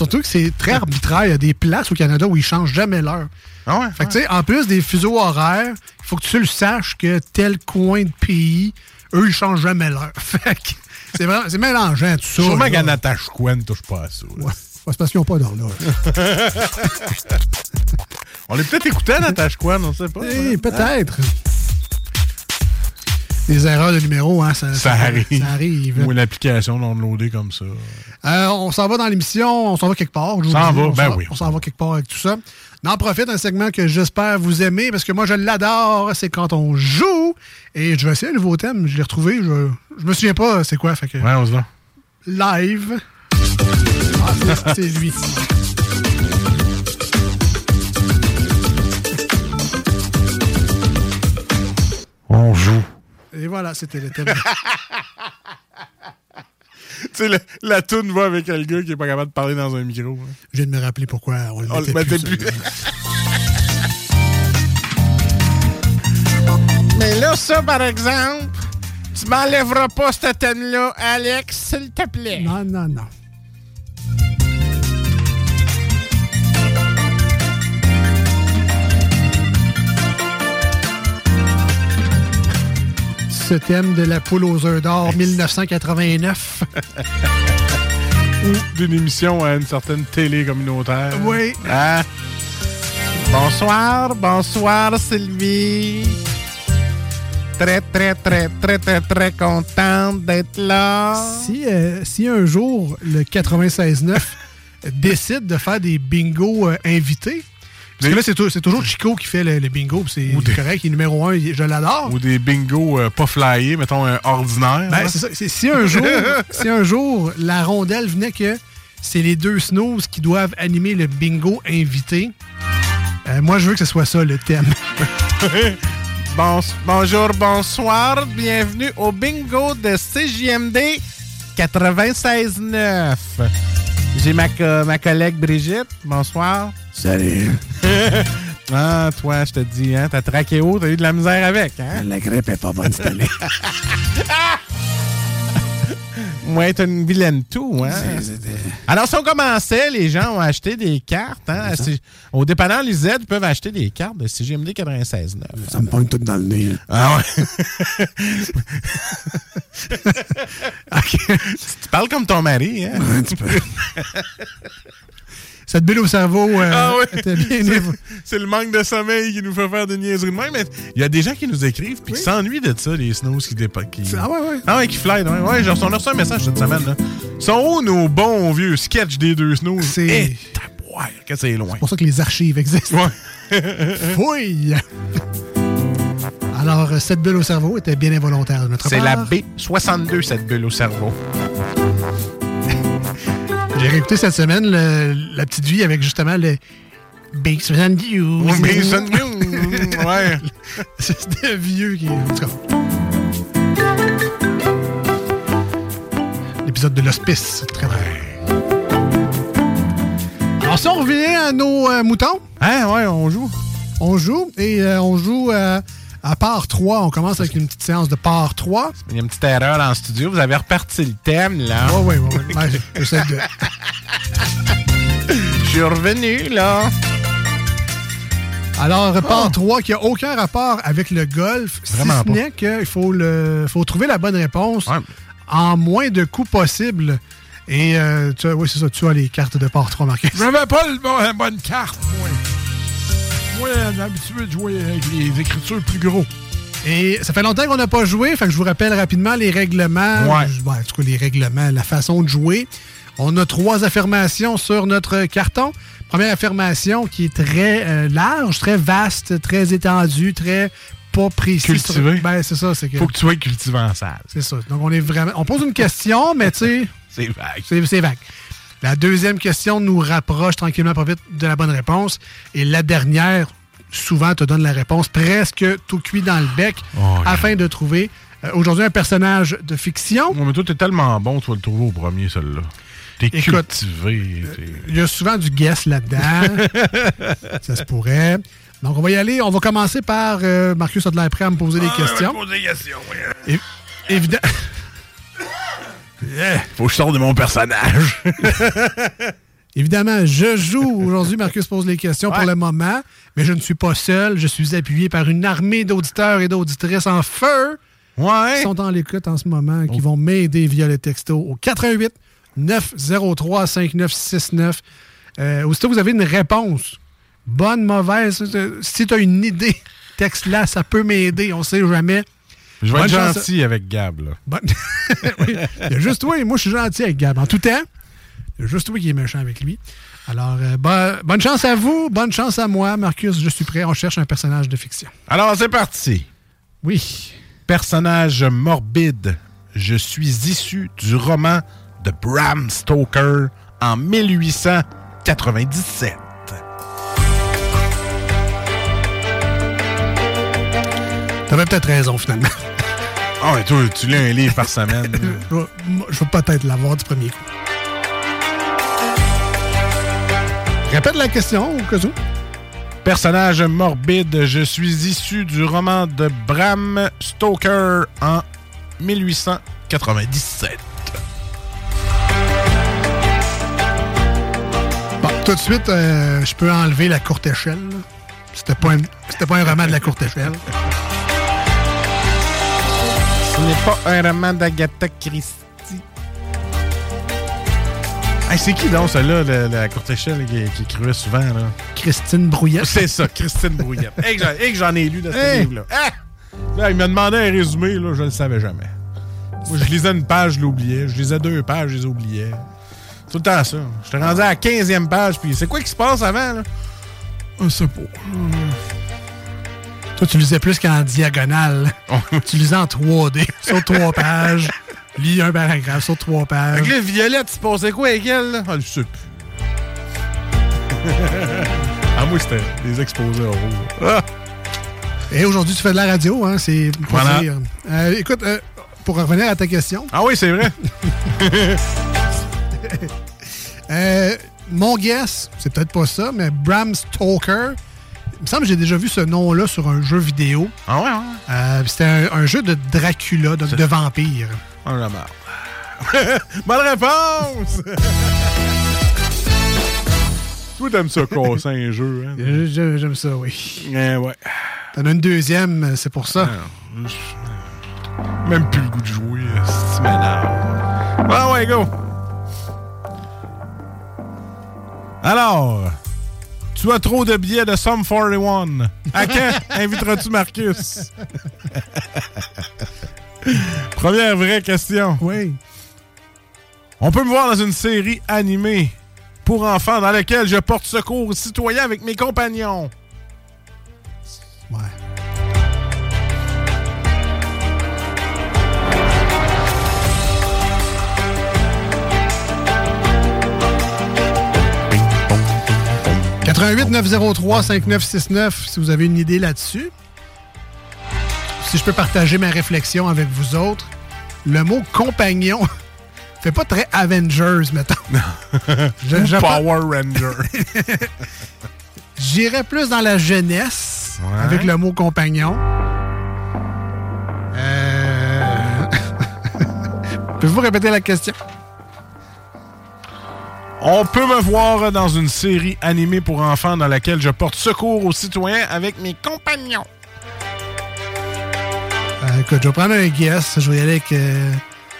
Surtout que c'est très arbitraire. Il y a des places au Canada où ils changent jamais l'heure. Ah ouais? Fait que, en plus des fuseaux horaires, il faut que tu le saches que tel coin de pays, eux, ils changent jamais l'heure. Fait que c'est vraiment, c'est mélangeant tout ça. Sûrement qu'à Natashquan ne touche pas à ça. Ouais. C'est parce qu'ils n'ont pas d'heure, là. on est peut-être écouté à Natashquan, on sait pas. Eh, peut-être. Des erreurs de numéro, hein, ça, Ça arrive. Ça arrive. Ou une application non loadée comme ça. Euh, on s'en va dans l'émission, on s'en va quelque part. je vous S'en dis. va, on ben s'en- oui. On s'en va quelque part avec tout ça. On en profite, un segment que j'espère vous aimer, parce que moi, je l'adore, c'est quand on joue. Et je vais essayer un nouveau thème, je l'ai retrouvé, je, je me souviens pas c'est quoi, fait que... Ouais, on se va. Live. Ah, c'est- c'est lui. On joue. Et voilà, c'était le thème. Tu sais, le- la toune va avec le gars qui est pas capable de parler dans un micro. hein. Je viens de me rappeler pourquoi on le On mettait le mettait plus. plus. ça. Mais là, ça, par exemple, tu m'enlèveras pas cette thème-là, Alex, s'il te plaît. Non, non, non. Ce thème de la poule aux œufs d'or 1989. Ou d'une émission à une certaine télé communautaire. Oui. Hein? Bonsoir, bonsoir, Sylvie. Très, très, très, très, très, très contente d'être là. Si, euh, si un jour le 96.9 décide de faire des bingos euh, invités, parce que là, c'est tou- c'est toujours Chico qui fait le, le bingo, c'est correct, il est numéro un, je l'adore. Ou des bingos euh, pas flyés, mettons un ordinaire. Ben, c'est ça. Si un jour, si un jour la rondelle venait que c'est les deux snooze qui doivent animer le bingo invité, euh, moi je veux que ce soit ça le thème. Bon- bonjour, bonsoir. Bienvenue au bingo de CJMD 96.9. J'ai ma, co- ma collègue Brigitte. Bonsoir. Salut. ah, toi, je te dis, hein, t'as traqué haut, t'as eu de la misère avec, hein? La grippe est pas bonne cette année. Ouais, t'as une vilaine tout, hein? Alors, si on commençait, les gens ont acheté des cartes, hein? Au dépanneur Lisette, ils peuvent acheter des cartes de CGMD 96.9. Ça me pogne tout dans le nez. Ah ouais? Tu parles comme ton mari, hein? Cette bulle au cerveau euh, Ah ouais. était bien C'est- C'est le manque de sommeil qui nous fait faire des niaiseries de même. Mais il y a des gens qui nous écrivent puis qui s'ennuient de ça, les snows qui dépa- qui Ah ouais, ouais. Ah ouais, qui fly. Ouais, ouais reçu, on a reçu un message cette semaine. Là. Sont où nos bons vieux sketchs des deux snows? C'est- Eh, taboire, que c'est loin. C'est pour ça que les archives existent. Fouille! Alors, euh, cette bulle au cerveau était bien involontaire de notre C'est part. la B62, cette bulle au cerveau. J'ai réécouté cette semaine le- la petite vie avec justement le Base and News. And News, ouais. C'était vieux qui. En tout cas. L'épisode de l'hospice, très vrai. Alors, si on revient à nos euh, moutons. Hein, ouais, on joue. On joue et euh, on joue euh, à part 3. On commence avec une petite séance de part 3. Il y a une petite erreur dans le studio. Vous avez reparti le thème, là. Oui, oui, oui. Ben, j'essaie de. Je suis revenu, là. Alors, part 3 qui n'a aucun rapport avec le golf, Vraiment si ce pas. n'est qu'il faut, le, faut trouver la bonne réponse en moins de coups possible. Et euh, tu as, oui, c'est ça, tu as les cartes de part 3 marquées. J'avais pas le bon- la bonne carte, moi. Moi, j'ai l'habitude de jouer avec les écritures plus gros. Et ça fait longtemps qu'on n'a pas joué, fait que je vous rappelle rapidement les règlements. Ouais. Ben, en tout cas, les règlements, la façon de jouer. On a trois affirmations sur notre carton. Première affirmation qui est très euh, large, très vaste, très étendue, très pas précise. Cultivé. Ben, c'est ça. C'est que... Faut que tu sois cultivé en salle. C'est ça. Donc, on est vraiment. On pose une question, mais tu sais. C'est vague. C'est, c'est vague. La deuxième question nous rapproche tranquillement pas vite de la bonne réponse. Et la dernière, souvent, te donne la réponse presque tout cuit dans le bec Oh, afin de trouver euh, aujourd'hui un personnage de fiction. Mais toi, t'es tellement bon, tu vas le trouver au premier, celui-là. T'es euh, cultivé. t'es- Il y a souvent du guess là-dedans. ça se pourrait. Donc, on va y aller. On va commencer par euh, Marcus a de l'air prêt à me poser des questions. Poser des questions, É- évidemment. Faut que je sorte de mon personnage. Évidemment, je joue. Aujourd'hui, Marcus pose les questions pour le moment, mais je ne suis pas seul. Je suis appuyé par une armée d'auditeurs et d'auditrices en feu qui sont en l'écoute en ce moment, qui vont m'aider via le texto au 88 903 5969. Euh, aussitôt, vous avez une réponse. Bonne, mauvaise. euh, Si tu as une idée, texte-la, ça peut m'aider. On sait jamais. Je vais Bonne être chance- gentil avec Gab, là. Bonne- Oui, Il y a juste toi et moi, je suis gentil avec Gab. En tout temps, juste toi qui est méchant avec lui. Alors, euh, bo- bonne chance à vous, bonne chance à moi. Marcus, je suis prêt. On cherche un personnage de fiction. Alors, c'est parti. Oui. Personnage morbide. Je suis issu du roman de Bram Stoker en 1897. T'avais peut-être raison, finalement. Ah toi, tu lis un livre par semaine. Je vais peut-être l'avoir du premier coup. Répète la question au cas où. Personnage morbide, je suis issu du roman de Bram Stoker en 1897. Bon, tout de suite, euh, je peux enlever la courte échelle. C'était pas, un- c'était pas un roman de la courte échelle. Ce n'est pas un roman d'Agatha Christie. Hey, c'est qui donc, celle-là, la, la courte échelle qui, qui écrivait souvent, là? Christine Brouillette. C'est ça, Christine Brouillette. Et que j'en- et que j'en ai lu dans ce Hey! livre-là. Ah! Là, il m'a demandé un résumé, là, je ne le savais jamais. Moi, je lisais une page, je l'oubliais. Je lisais deux pages, je les oubliais. Tout le temps ça. J'étais rendu à la 15e page, puis c'est quoi qui se passe avant, là? Un support. Toi, tu lisais plus qu'en diagonale. tu lisais en 3D, sur trois pages. Lis un paragraphe sur trois pages. Violettes, tu passais quoi avec elle, là? Ah, je sais plus. ah, moi, c'était des exposés oraux. Ah! Et aujourd'hui, tu fais de la radio, hein? C'est pour Voilà. dire. Euh, écoute, euh, pour revenir à ta question. Ah oui, c'est vrai. Euh, mon guess, c'est peut-être pas ça, mais Bram Stoker. Il me semble que j'ai déjà vu ce nom-là sur un jeu vidéo. Ah ouais, Euh, C'était un, un jeu de Dracula, donc de vampire. On la marre. Bonne réponse! Toi, t'aimes ça casser un jeu, hein? J'ai- J'aime ça, oui. Eh ouais. T'en as une deuxième, c'est pour ça. Même plus le goût de jouer, c'est m'énerve. Ah ouais, go! Alors, tu as trop de billets de Sum 41. À quand? Inviteras-tu Marcus? Première vraie question. Oui. On peut me voir dans une série animée pour enfants dans laquelle je porte secours aux citoyens avec mes compagnons. Ouais. « 88 903 5969 si vous avez une idée là-dessus. Si je peux partager ma réflexion avec vous autres, le mot compagnon fait pas très Avengers, mettons. Je- je- Power Ranger. J'irais plus dans la jeunesse Ouais. avec le mot compagnon. Euh... Pouvez-vous répéter la question? On peut me voir dans une série animée pour enfants dans laquelle je porte secours aux citoyens avec mes compagnons. Écoute, je vais prendre un guess. Je vais y aller avec euh,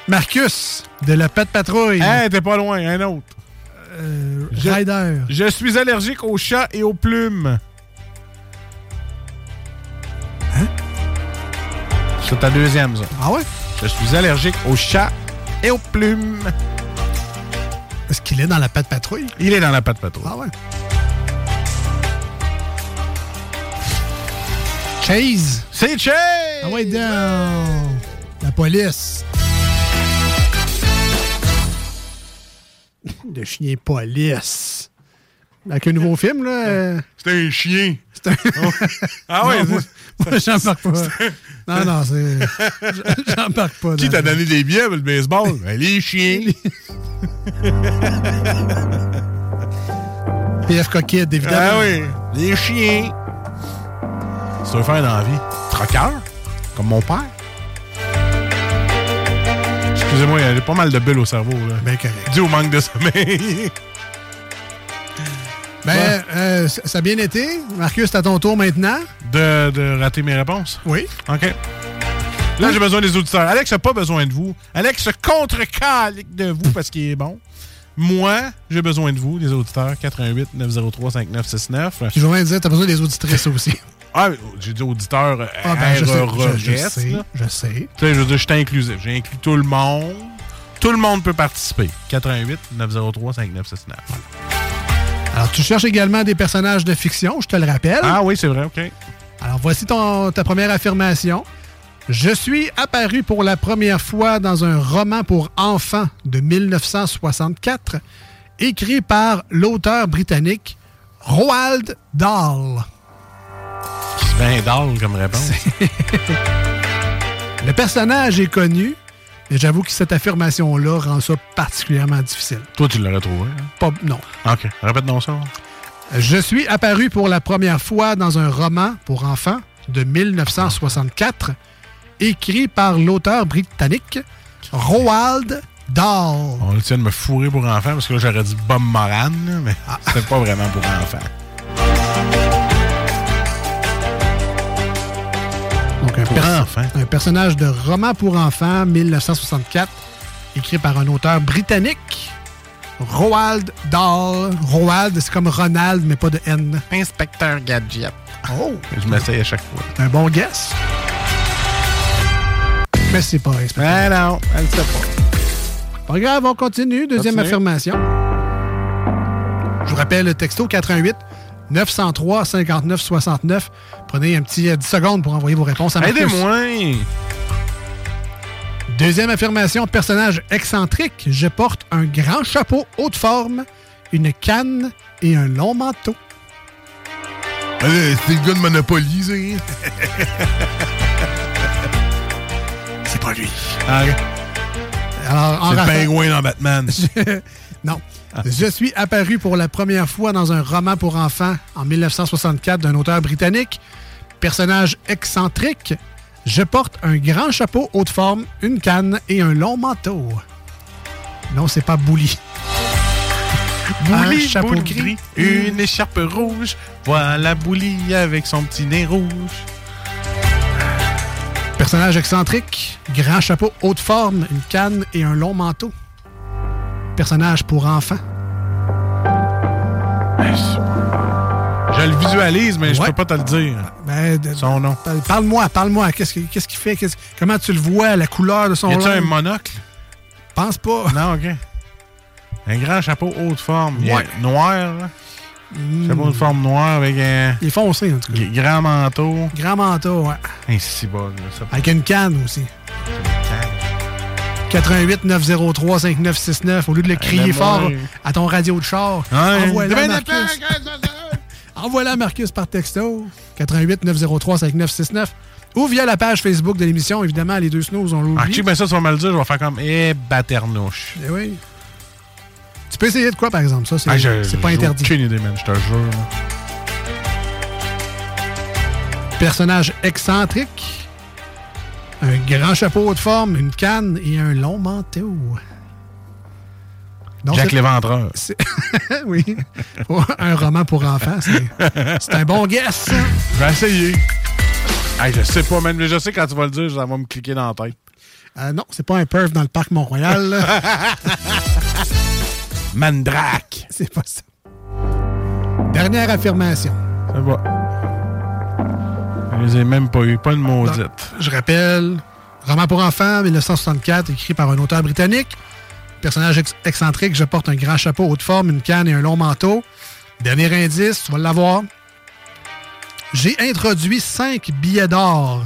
Marcus de la Pet Patrouille. Hey, t'es pas loin, un autre. Euh, Je- Ryder. Je suis allergique aux chats et aux plumes. Hein? C'est ta deuxième, ça. Ah ouais? Je suis allergique aux chats et aux plumes. Est-ce qu'il est dans la Pet Patrouille? Il est dans la patte patrouille. Ah ouais. Chase. C'est Chase! Ah ouais, down. La police. Le chien police. Avec un nouveau film, là. C'est un chien. C'est un... Ah ouais, Non, moi, j'embarque pas. Non, non, c'est... J'embarque pas. Qui t'a donné des billets pour le baseball? Ben, les chiens. PFK Kid, évidemment. Ah oui, les chiens. Tu veux faire dans la vie? Troqueur? Comme mon père? Excusez-moi, il y a pas mal de bulles au cerveau. Là. Ben correct. Dû au manque de sommeil. Ben, euh, ça a bien été. Marcus, c'est à ton tour maintenant. de, de rater mes réponses? Oui. OK. Là, j'ai besoin des auditeurs. Alex n'a pas besoin de vous. Alex se contre-calique de vous parce qu'il est bon. Moi, j'ai besoin de vous, les auditeurs. 88 903 5969. Puis je vais même dire, t'as besoin des auditrices aussi. Ah, j'ai dit auditeur euh, Ah, ben, je sais, je- je sais, là. je sais. Tu sais, je veux dire, je suis inclusif. J'ai inclus tout le monde. Tout le monde peut participer. 88 903 5969. Alors, tu cherches également des personnages de fiction, je te le rappelle. Ah oui, c'est vrai, OK. Alors, voici ton, ta première affirmation. Je suis apparu pour la première fois dans un roman pour enfants de 1964, écrit par l'auteur britannique Roald Dahl. C'est bien comme réponse. Le personnage est connu, mais j'avoue que cette affirmation-là rend ça particulièrement difficile. Toi, tu l'aurais trouvé. hein? Pas, non. OK. Répète donc ça. Je suis apparu pour la première fois dans un roman pour enfants de 1964, écrit par l'auteur britannique Roald Dahl. On le tient de me fourrer pour enfants parce que là, j'aurais dit Bob Moran, mais Ah. c'était pas vraiment pour enfants. Donc un, un personnage de roman pour enfants 1964, écrit par un auteur britannique, Roald Dahl. Roald, c'est comme Ronald, mais pas de N. Inspecteur Gadget. Oh! Je m'essaye à chaque fois. Un bon guess? Mais c'est pas Inspecteur. Ah non, elle sait pas. Pas grave, on continue. Deuxième Continue. affirmation. Je vous rappelle le texto 88 903 59 69. Prenez un petit euh, 10 secondes pour envoyer vos réponses à Marcus. Aidez-moi! Deuxième affirmation, personnage excentrique. Je porte un grand chapeau haute forme, une canne et un long manteau. Euh, c'est le gars de Monopoly. C'est pas lui. Ah. Alors, en C'est le pingouin dans Batman. Non. Je suis apparu pour la première fois dans un roman pour enfants en 1964 d'un auteur britannique. Personnage excentrique. Je porte un grand chapeau haute forme, une canne et un long manteau. Non, c'est pas Bouli. Bouli, Un chapeau gris. une écharpe rouge. Voilà Bouli avec son petit nez rouge. Personnage excentrique, grand chapeau haute forme, une canne et un long manteau. Personnage pour enfants? Je le visualise, mais je Ouais. peux pas te le dire. Ben, de- Son nom. Parle- Parle-moi, parle-moi. Qu'est-ce qu'il fait? Comment tu le vois, la couleur de son Y a-tu un monocle? Pense pas. Non, OK. Un grand chapeau haute forme. Ouais. Noir, là. Chapeau de forme noire avec un Il est foncé, en tout cas. grand manteau. Grand manteau, ouais. Un si bon. Avec une canne aussi. 88 903 5969. Au lieu de le crier fort moi. à ton radio de char, Ouais. envoie-la Marcus. Envoie-la à Marcus par texto. 88 903 5969. Ou via la page Facebook de l'émission, évidemment, les deux snows, on Ah, l'oublie. check, ben ça, tu vas me le dire, je vais faire comme Eh, baternouche. Eh oui. Tu peux essayer de quoi, par exemple? Ça, c'est Ah, pas interdit. aucune idée, man, je te jure. Personnage excentrique. Un grand chapeau de forme, une canne et un long manteau. Non, Jacques Léventreur. oui. Un roman pour enfants, c'est un bon guess. ça. Je vais essayer. Hey, je sais pas, mais je sais quand tu vas le dire, ça va me cliquer dans la tête. Euh, non, c'est pas un perf dans le parc Mont-Royal. Mandrake. c'est pas ça. Dernière affirmation. Ça va. Je les ai même pas eu, pas une maudite. Je rappelle, roman pour enfants, 1964, écrit par un auteur britannique. Personnage ex- excentrique, je porte un grand chapeau haute forme, une canne et un long manteau. Dernier indice, tu vas l'avoir. J'ai introduit cinq billets d'or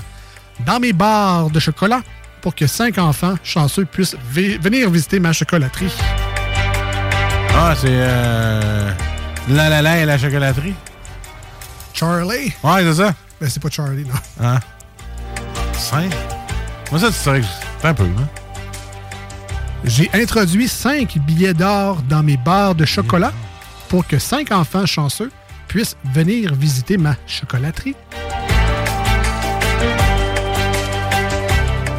dans mes barres de chocolat pour que cinq enfants chanceux puissent vi- venir visiter ma chocolaterie. Ah, c'est euh, La La La et la chocolaterie. Charlie? Ouais, c'est ça. Ben, c'est pas Charlie, non. Hein? Cinq? Moi, ça, tu c'est un peu, hein? J'ai introduit cinq billets d'or dans mes barres de chocolat pour que cinq enfants chanceux puissent venir visiter ma chocolaterie.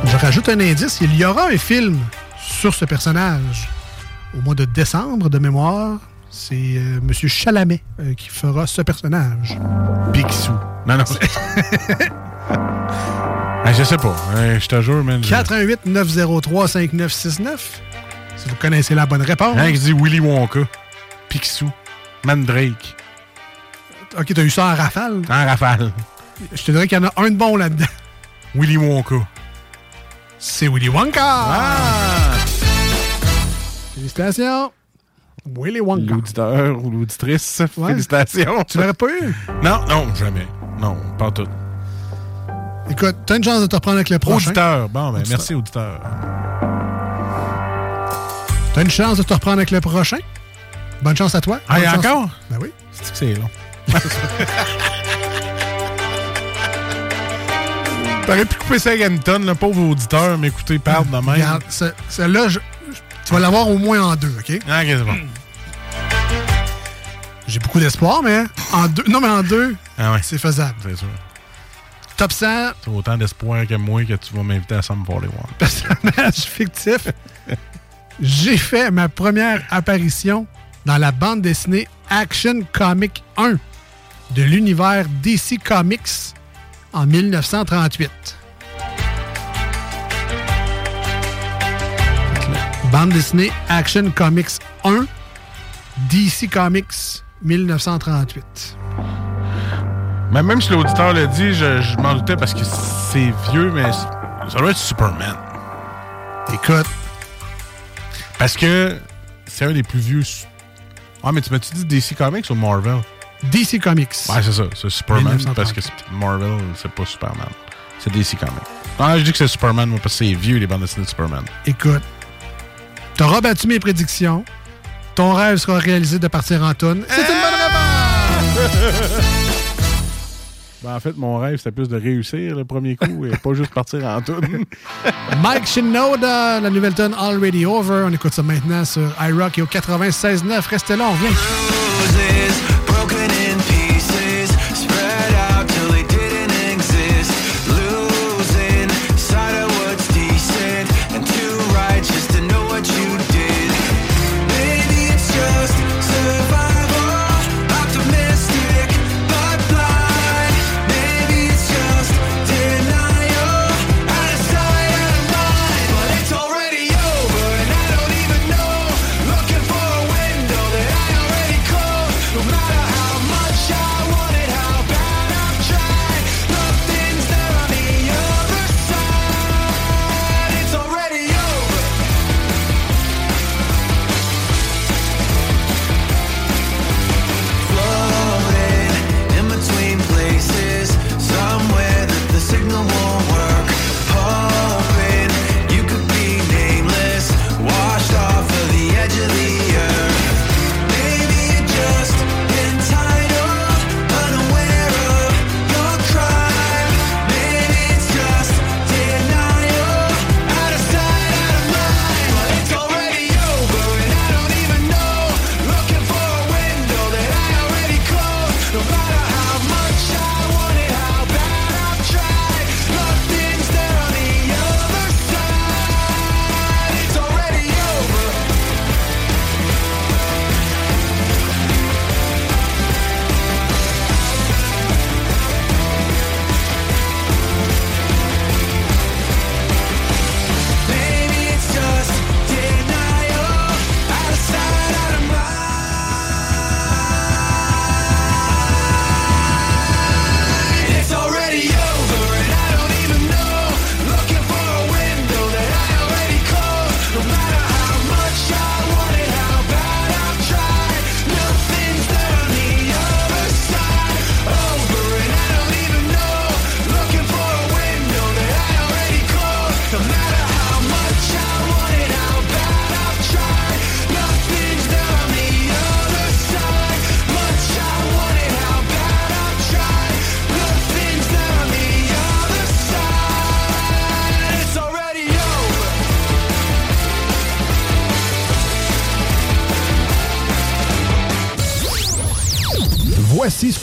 Je rajoute un indice, il y aura un film sur ce personnage au mois de décembre de mémoire. C'est euh, M. Chalamet euh, qui fera ce personnage. Picsou. Non, non. Ah, je sais pas. Euh, je te jure, man. je- 88 903 5969. Si vous connaissez la bonne réponse. Hein, qui dit Willy Wonka. Picsou. Mandrake. Ok, t'as eu ça en rafale? En rafale. Je te dirais qu'il y en a un de bon là-dedans. Willy Wonka. C'est Willy Wonka! Ah! Félicitations! Willy Wonka. L'auditeur ou l'auditrice. Ouais. Félicitations. Tu l'aurais pas eu? Non, non, jamais. Non, pas tout. Écoute, t'as une chance de te reprendre avec le prochain. Auditeur. Bon, ben, Auditeur. merci, auditeur. T'as une chance de te reprendre avec le prochain? Bonne chance à toi. Ah, encore? Ben oui. C'est que c'est long? T'aurais pu couper ça à Ganton, le pauvre auditeur, m'écouter parle de même. Regarde, ce- celle-là, tu vas l'avoir au moins en deux, OK? Ah, ok, c'est bon. J'ai beaucoup d'espoir, mais en deux, non, mais en deux, Ah c'est faisable. C'est sûr. Top 100, T'as autant d'espoir que moi que tu vas m'inviter à Sam 41. personnage fictif. J'ai fait ma première apparition dans la bande dessinée Action Comic 1 de l'univers DC Comics en 1938. Bande dessinée Action Comics 1 DC Comics 1938. Mais même si l'auditeur l'a dit, je, je m'en doutais parce que c'est vieux, mais ça doit être Superman. Écoute. Parce que c'est un des plus vieux. Ah, mais tu m'as-tu dit DC Comics ou Marvel? DC Comics. Ouais, c'est ça. C'est Superman 1930. parce que c'est- Marvel, c'est pas Superman. C'est DC Comics. Ah, je dis que c'est Superman, moi, parce que c'est vieux, les bandes dessinées de Superman. Écoute, t'auras battu mes prédictions. Ton rêve sera réalisé de partir en tonne. C'est une bonne réponse! Ben, en fait, mon rêve, c'était plus de réussir le premier coup et pas juste partir en tout. Mike Shinoda, la nouvelle tonne Already Over. On écoute ça maintenant sur iRock et au 96.9. Restez là, on revient.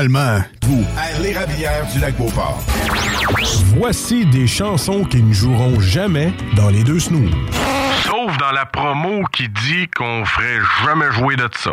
finalement, vous. L'érablière du lac Beauport. Voici des chansons qui ne joueront jamais dans les deux snooze. Sauf dans la promo qui dit qu'on ferait jamais jouer de ça.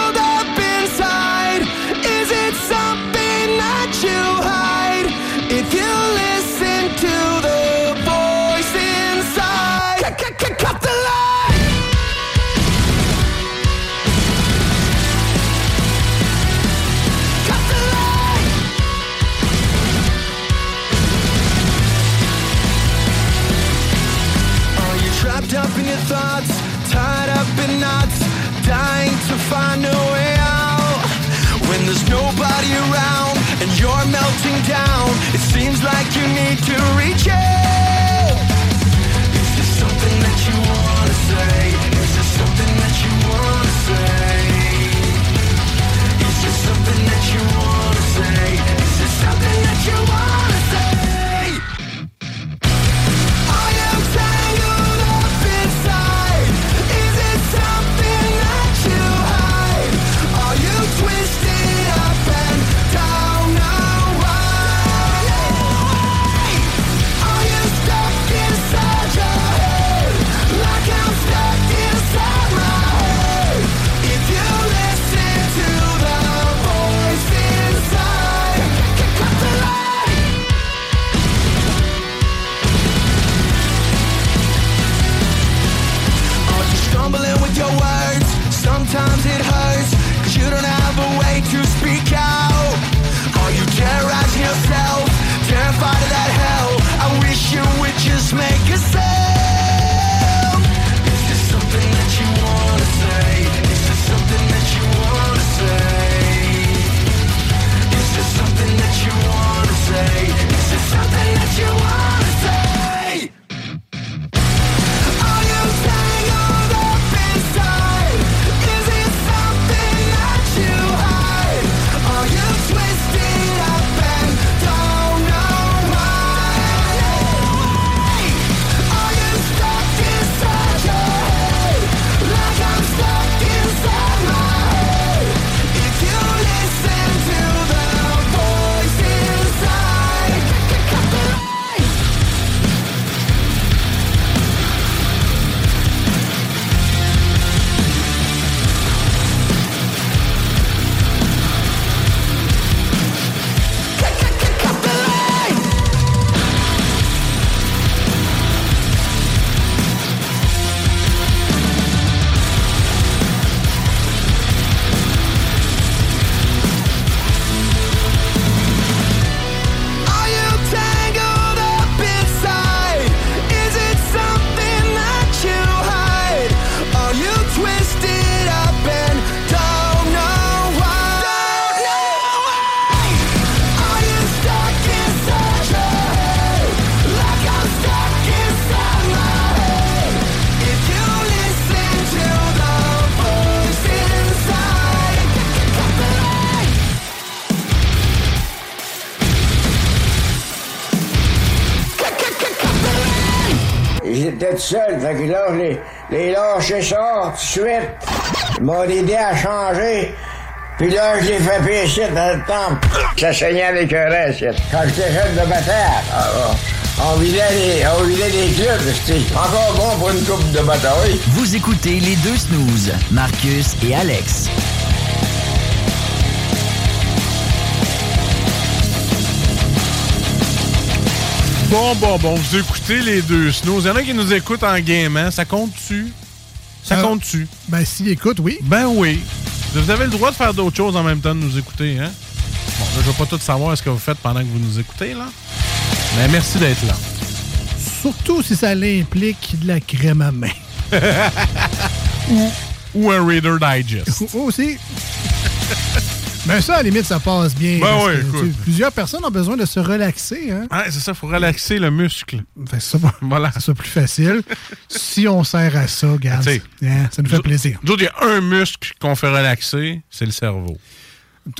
find a way out? When there's nobody around and you're melting down, it seems like you need to reach out. Is there something that you wanna say? Is there something that you wanna say? Is there something that you wanna say? Is there something that you wanna fait que là, je les, les ça tout de suite. Ils m'ont aidé à changer. Puis là, je l'ai fait pécher dans le temple. Ça saignait un reste. Quand j'étais jeune de bataille, ah, ah, on vidait les, on clubs. C'était encore bon pour une coupe de bataille. Vous écoutez les deux snooze, Marcus et Alex. Bon, bon, bon, vous écoutez les deux snows. Il y en a qui nous écoutent en game, hein? Ça compte-tu? Ça Euh, compte-tu? Ben, s'il écoute, oui. Ben oui. Vous avez le droit de faire d'autres choses en même temps de nous écouter, hein? Bon, là, je veux pas tout savoir ce que vous faites pendant que vous nous écoutez, là. Mais merci d'être là. Surtout si ça l'implique de la crème à main. ou, ou un Reader Digest. Aussi. Mais ça, à la limite, ça passe bien. Ben oui, que, tu plusieurs personnes ont besoin de se relaxer. Hein? Ouais, c'est ça, il faut relaxer le muscle. Que ça, voilà. ça plus facile. si on sert à ça, regarde, sais, hein, ça nous fait plaisir. Nous autres, il y a un muscle qu'on fait relaxer, c'est le cerveau.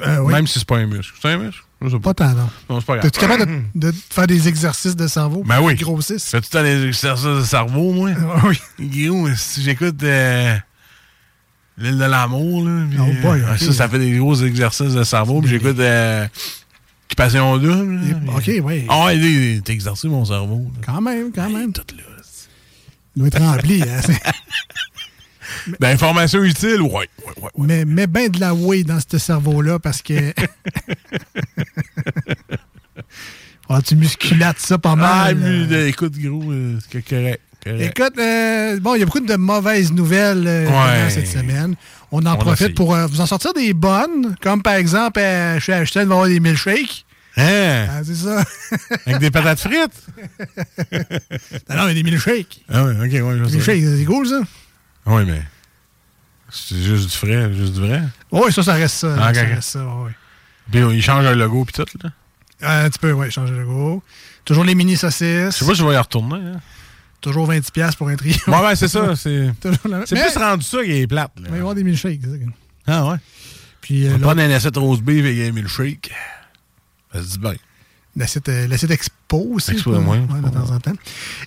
Euh, oui. Même si c'est pas un muscle. C'est un muscle? Pas tant, non. Non, c'est pas grave. T'es-tu capable de, de faire des exercices de cerveau? Ben oui. qui grossissent? Fais-tu tant des exercices de cerveau, moi? oui. Guillaume, si j'écoute euh, l'île de l'amour, là, Oh boy, euh, ça, ça fait des gros exercices de cerveau, puis j'écoute euh, Occupation double. là. OK, oui. Ah ouais, t'as exercé mon cerveau. là. Quand même, quand même. Tout là. Il doit être rempli. hein, D'informations utiles, ouais. ouais, ouais. mais mets bien de la whey dans ce cerveau-là parce que. Ah, tu musculates ça pas Ah, mal. mais, euh. euh, écoute, gros, euh, c'est correct. Écoute, euh, bon, il y a beaucoup de mauvaises nouvelles euh, Ouais. cette semaine. On en On profite pour euh, vous en sortir des bonnes, comme par exemple, chez Ashton, il va y avoir des milkshakes. Hein? Ah, c'est ça. Avec des patates frites? non, non, mais des milkshakes. Ah ouais, ok, ouais, Des milkshakes, c'est cool, ça. Oui, mais. C'est juste du frais, juste du vrai? Oui, ça, ça reste ça. Ah, ok, ça ok. reste ça. Puis il change le logo puis tout, là? Euh, tu peux, ouais, changer le logo. Toujours les mini saucisses. Je sais pas si je vais y retourner. Hein. Toujours 20$ pour un trio. Ouais, ouais, c'est ça. C'est la- Mais- plus rendu ça qui est plate. Là. Il va y avoir des milkshakes. ça. Ah ouais. Puis, On euh, va là, prendre un assiette rose beef et un milkshake. Ça se dit bien. L'assiette euh, expo aussi. Expo, quoi. ouais. de temps en temps.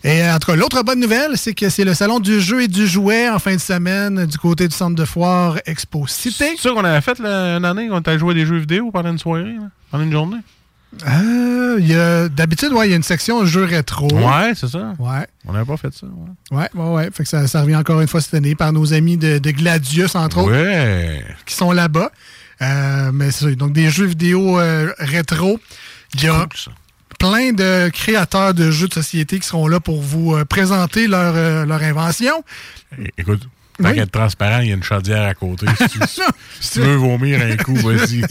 Et euh, en tout cas, l'autre bonne nouvelle, c'est que c'est le salon du jeu et du jouet en fin de semaine du côté du centre de foire Expo Cité. C'est ça qu'on avait fait là, une année, qu'on était joué à des jeux vidéo pendant une soirée, là, pendant une journée. Euh, D'habitude, ouais, il y a une section jeux rétro. Ouais, c'est ça. Ouais. On n'avait pas fait ça. Ouais. Ouais, ouais, ouais. Fait que ça, ça revient encore une fois cette année par nos amis de, de Gladius, entre autres. Qui sont là-bas. Euh, mais c'est ça. Donc, des jeux vidéo euh, rétro. Il y a plein de créateurs de jeux de société qui seront là pour vous présenter leur, leur invention. É- Écoute, tant Oui. qu'être transparent, il y a une chaudière à côté. Si tu, si tu veux vomir un coup, vas-y.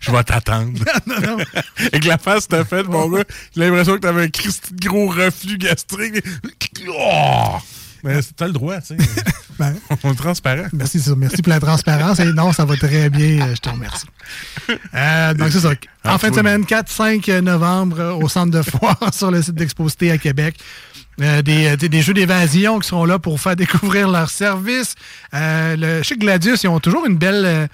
Je vais t'attendre. non, non. Avec la face que t'as faite, mon gars, j'ai l'impression que t'avais un gros reflux gastrique. Oh! Mais t'as le droit, tu sais. Ben, On est transparent. merci, ça. merci pour la transparence. Et non, ça va très bien. euh, Je te remercie. Euh, donc, c'est ça. En Ah, fin de semaine, 4-5 novembre, euh, au centre de foire, sur le site d'Exposité à Québec. Euh, des, euh, des- jeux d'évasion qui seront là pour faire découvrir leurs services. Euh, le, chez Gladius, ils ont toujours une belle. euh,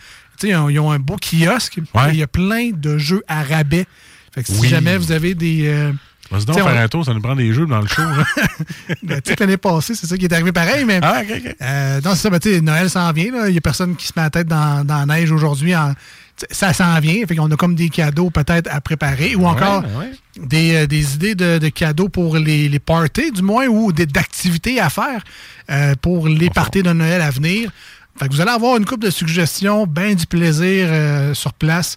ils ont, ils ont un beau kiosque. Il y a plein de jeux à rabais. Fait que si Oui. jamais vous avez des. Vas-y donc faire on- un tour, ça nous prend des jeux dans le show. hein. ben, l'année passée, c'est ça qui est arrivé pareil, mais. Ah, ok, ok. Euh, non, c'est ça, ben, tu sais, Noël s'en vient. Il n'y a personne qui se met la tête dans, dans la neige aujourd'hui. en- Ça s'en vient. Fait qu'on a comme des cadeaux peut-être à préparer ou encore ouais. Des, euh, des idées de, de cadeaux pour les, les parties, du moins, ou d'activités à faire euh, pour les parties de Noël à venir. Fait que vous allez avoir une couple de suggestions, bien du plaisir euh, sur place.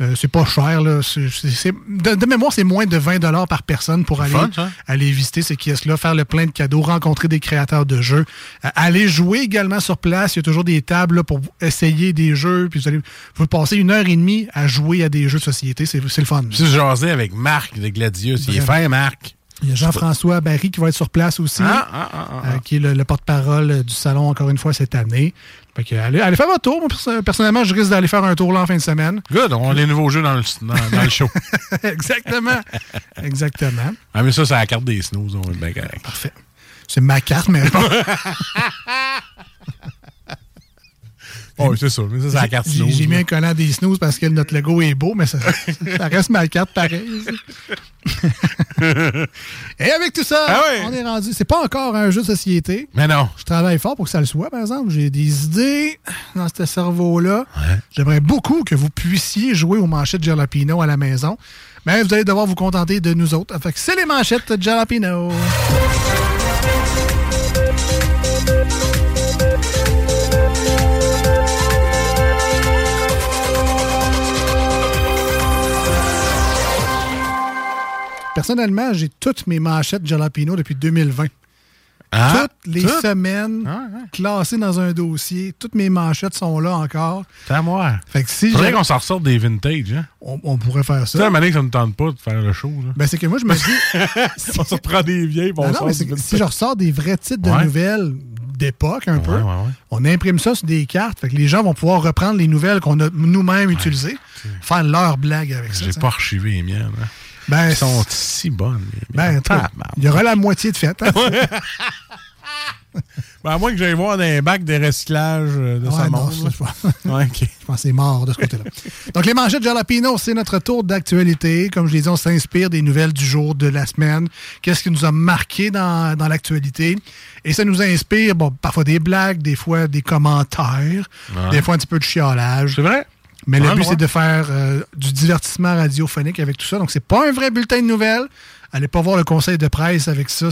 Euh, c'est pas cher, là. C'est- c'est- c'est- de, de mémoire, c'est moins de 20 par personne pour aller, fun, aller visiter ces kiosques-là, faire le plein de cadeaux, rencontrer des créateurs de jeux, euh, aller jouer également sur place. Il y a toujours des tables là, pour essayer des jeux, puis vous allez vous passer une heure et demie à jouer à des jeux de société. C'est c'est le fun. Je jasais avec Marc de Gladius. Il est fin, Marc. Il y a Jean-François Barry qui va être sur place aussi, Ah, ah, ah, euh, qui est le, le porte-parole euh, du salon encore une fois cette année. Fait que, allez, allez faire votre tour. Moi, personnellement, je risque d'aller faire un tour là en fin de semaine. Good, on a les nouveaux jeux dans le, dans, dans le show. Exactement. Exactement. Ah, mais ça, c'est la carte des snooze. On être bien correct. Parfait. C'est ma carte, mais bon. Oh, c'est ça. Mais ça, c'est la carte J'ai- snooze. J'ai mis un collant des snooze parce que notre logo est beau, mais ça, ça reste ma carte pareil. Et avec tout ça, Ah on est rendu. C'est pas encore un jeu de société. Mais non. Je travaille fort pour que ça le soit, par exemple. J'ai des idées dans ce cerveau-là. J'aimerais beaucoup que vous puissiez jouer aux manchettes Jalapino à la maison. Mais vous allez devoir vous contenter de nous autres. Fait que c'est les manchettes Jalapino. Personnellement, j'ai toutes mes manchettes Jalapino depuis 2020. Ah, toutes les toutes? semaines, classées dans un dossier. Toutes mes manchettes sont là encore. C'est à moi. Fait que si Faudrait qu'on s'en ressorte des vintage. Hein? on, on pourrait faire Tu sais, ça. un moment donné que ça ne tente pas de faire le show. Là. Ben, c'est que moi, je me dis. on se reprend des vieilles. puis on Non, mais si je ressors des vrais titres de nouvelles d'époque, un peu, Ouais, ouais, ouais. on imprime ça sur des cartes. Fait que les gens vont pouvoir reprendre les nouvelles qu'on a nous-mêmes utilisées, faire leur blague avec ça. J'ai pas archivé les miennes. hein. Ben, Elles sont si bonnes. Ben, il y aura la moitié de fête. hein? Ben, à moins que j'aille voir des bacs de recyclage euh, de sa là. je pense- Ouais, ok. Je pense que c'est mort de ce côté-là. Donc, les manchettes Jalapino, c'est notre tour d'actualité. Comme je l'ai dit, on s'inspire des nouvelles du jour, de la semaine. Qu'est-ce qui nous a marqué dans, dans l'actualité? Et ça nous inspire, bon, parfois des blagues, des fois des commentaires, Ouais. des fois un petit peu de chiolage. C'est vrai? Mais le Ah, but, ouais. c'est de faire euh, du divertissement radiophonique avec tout ça. Donc, c'est pas un vrai bulletin de nouvelles. Allez pas voir le conseil de presse avec ça.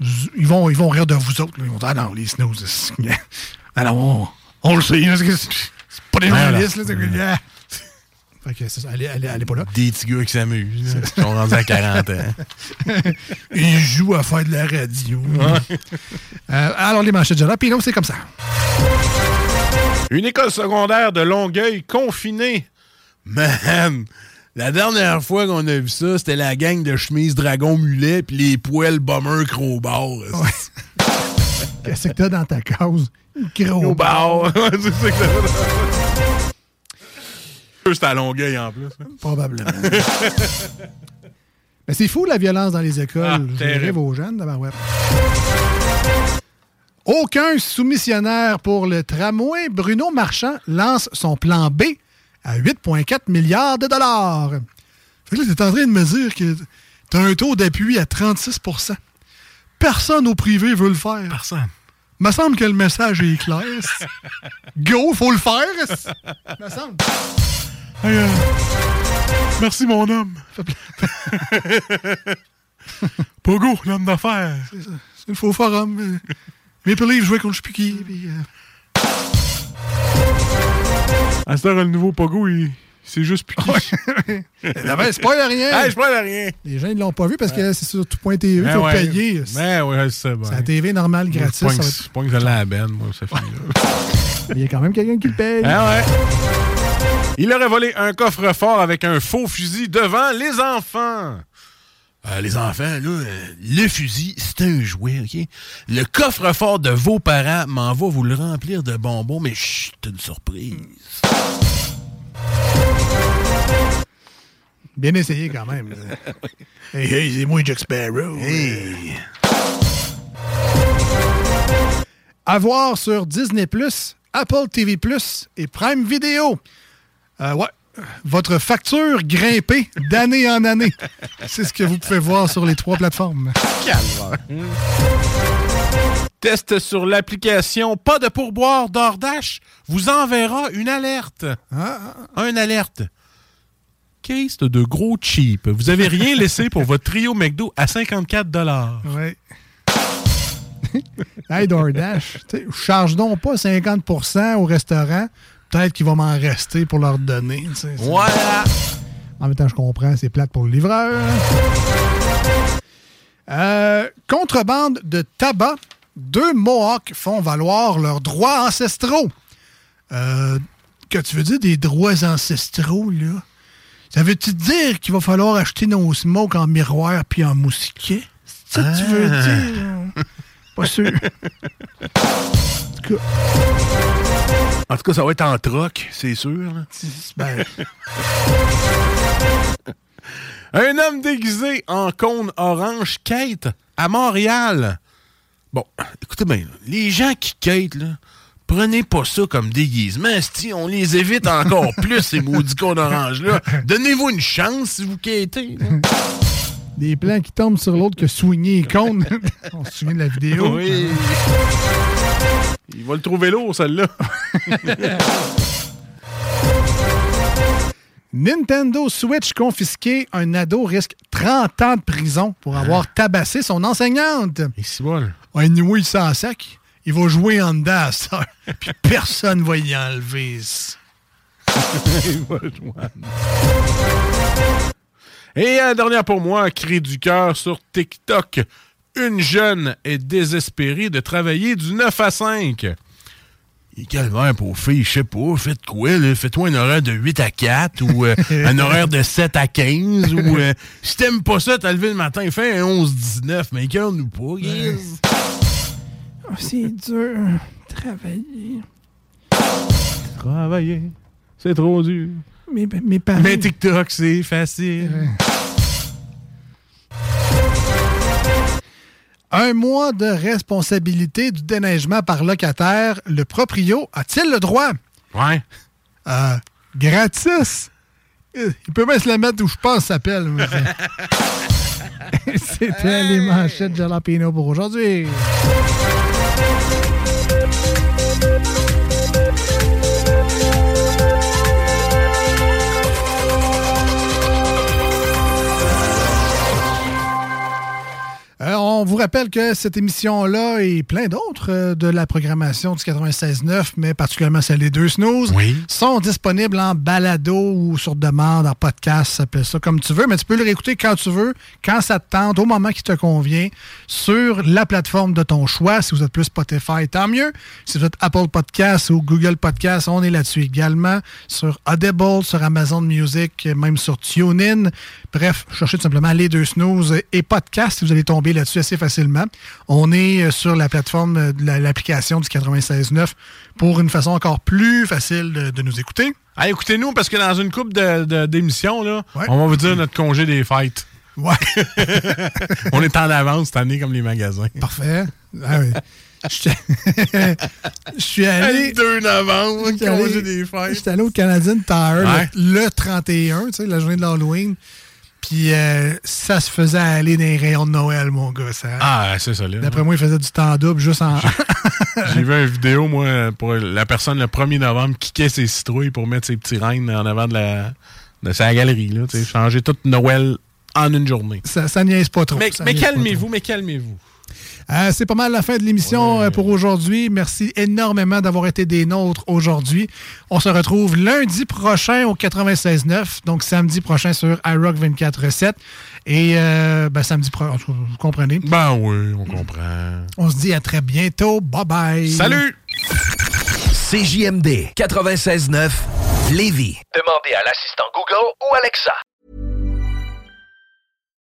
Ils vont, ils vont rire de vous autres. là. Ils vont dire, ah non, les snooze. c'est- Ah on, on le sait. C'est pas des Voilà. journalistes. là, que- ah. Fait que ça. Allez, allez, allez pas là. Des petits gars qui s'amusent. Ils sont rendus à 40 ans. Ils jouent à faire de la radio. Euh, alors, les manchettes de Jalapino, c'est comme ça. Une école secondaire de Longueuil confinée. Man, la dernière fois qu'on a vu ça, c'était la gang de chemise dragon mulet puis les poêles bomber crowbar. Qu'est-ce que t'as dans ta cause? Crowbar. c'est à Longueuil en plus. hein. Probablement. Mais c'est fou la violence dans les écoles. Ah, Je rêve aux jeunes, tabarouette. Aucun soumissionnaire pour le tramway. Bruno Marchand lance son plan B à 8,4 milliards de dollars. Fait que là, t'es en train de me dire que t'as un taux d'appui à 36% Personne au privé veut le faire. Personne. Me semble que le message est clair. Go, faut le faire. Me semble. Hey, euh, merci, mon homme. Pogo, l'homme d'affaires. C'est le faux forum. Maple Leaf jouait contre je sais plus qui. puis, euh, À cette heure, le nouveau Pogo, il... c'est juste plus Ah ben, c'est pas rien. Hey, c'est pas rien. Les gens, ils l'ont pas vu parce que c'est sur tout.tv. Il Ben faut ouais. payer. Ben ouais, c'est ça. C'est la TV normale, gratis. Pas ça que je l'ai à la benne, moi, ça fait Il y a quand même quelqu'un qui le paye. Ah ouais. Il aurait volé un coffre-fort avec un faux fusil devant les enfants. Euh, les enfants, là, euh, le fusil, c'est un jouet, OK? Le coffre-fort de vos parents m'en va vous le remplir de bonbons, mais chut, c'est une surprise. Bien essayé quand même. hey, hey, c'est moi Jack Sparrow. À voir sur Disney+, Apple TV+, et Prime Video. Euh, ouais, votre facture grimpée d'année en année. C'est ce que vous pouvez voir sur les trois plateformes. Test sur l'application Pas de pourboire d'Ordash vous enverra une alerte. Un alerte. Case de gros cheap. Vous avez rien laissé pour votre trio McDo à 54 Ouais. hey, DoorDash, charge donc pas 50% au restaurant. Peut-être qu'il va m'en rester pour leur donner. Voilà. En même temps, je comprends, c'est plate pour le livreur. Euh, contrebande de tabac. Deux Mohawks font valoir leurs droits ancestraux. Euh, que tu veux dire des droits ancestraux, là? Ça veut-tu dire qu'il va falloir acheter nos smokes en miroir puis en mousquet? C'est ça que tu veux Ah. dire? Pas sûr. En tout cas, En tout cas, ça va être en troc, c'est sûr. là. ben, Un homme déguisé en cône orange quête à Montréal. Bon, écoutez bien, les gens qui quêtent, là, prenez pas ça comme déguisement. Si on les évite encore plus, ces maudits cônes oranges-là. Donnez-vous une chance si vous quêtez. là. Des plans qui tombent sur l'autre que soigner cônes. On se souvient de la vidéo. Oui. Il va le trouver lourd, celle-là. Nintendo Switch confisqué, un ado risque 30 ans de prison pour avoir tabassé son enseignante. Et c'est bon. Anyway, il s'en sac. Il va jouer en dedans ça. Puis personne va y enlever. Et euh, dernière pour moi, cri du cœur sur TikTok. Une jeune est désespérée de travailler du 9 à 5. Et calvaire pour fille, je sais pas, faites quoi, là? Fais-toi un horaire de 8 à 4 ou euh, un horaire de 7 à 15 ou euh, si t'aimes pas ça, t'as levé le matin, fais un 11-19, mais cœur-nous pas, guys. Oh, c'est dur. Travailler. Travailler, c'est trop dur. Mes, mes parents. Mais TikTok, c'est facile. Un mois de responsabilité du déneigement par locataire. Le proprio a-t-il le droit? Ouais. Euh, gratis. Il peut même se la mettre où je pense s'appelle. C'était les manchettes de Jalapeno pour aujourd'hui. Rappelle que cette émission-là et plein d'autres euh, de la programmation du 96.9, mais particulièrement celle des deux snooze, sont disponibles en balado ou sur demande, en podcast, appelle ça comme tu veux, mais tu peux le réécouter quand tu veux, quand ça te tente, au moment qui te convient, sur la plateforme de ton choix. Si vous êtes plus Spotify, tant mieux. Si vous êtes Apple Podcast ou Google Podcast, on est là-dessus également. Sur Audible, sur Amazon Music, même sur TuneIn. Bref, cherchez tout simplement les deux snooze et podcast, vous allez tomber là-dessus assez facilement. On est euh, sur la plateforme euh, de la- l'application du 96.9 pour une façon encore plus facile de, de nous écouter. Ah, écoutez-nous, parce que dans une coupe de- de- d'émissions, là, on va vous dire notre congé des fêtes. Ouais. on est en avance cette année comme les magasins. Parfait. Ah oui. Je suis allé. Le 2 novembre, congé des fêtes. J'étais allé au Canadian Tire Ouais. le, le 31, tu sais, la journée de l'Halloween. Puis euh, ça se faisait aller dans les rayons de Noël, mon gars. Ça. Ah, c'est ça, là. D'après moi, il faisait du temps double juste en. J'ai vu une vidéo, moi, pour la personne le 1er novembre qui quittait ses citrouilles pour mettre ses petits reines en avant de, la, de sa galerie. Là, changer toute Noël en une journée. ça, ça niaise pas trop. Mais, calmez-vous, mais calmez-vous. Euh, c'est pas mal la fin de l'émission euh, pour aujourd'hui. Merci énormément d'avoir été des nôtres aujourd'hui. On se retrouve lundi prochain au 96.9, donc samedi prochain sur iRock 24.7. Et euh, ben, samedi prochain, vous comprenez. Ben oui, on comprend. On se dit à très bientôt. Bye bye. Salut! CJMD 96.9 Lévis. Demandez à l'assistant Google ou Alexa.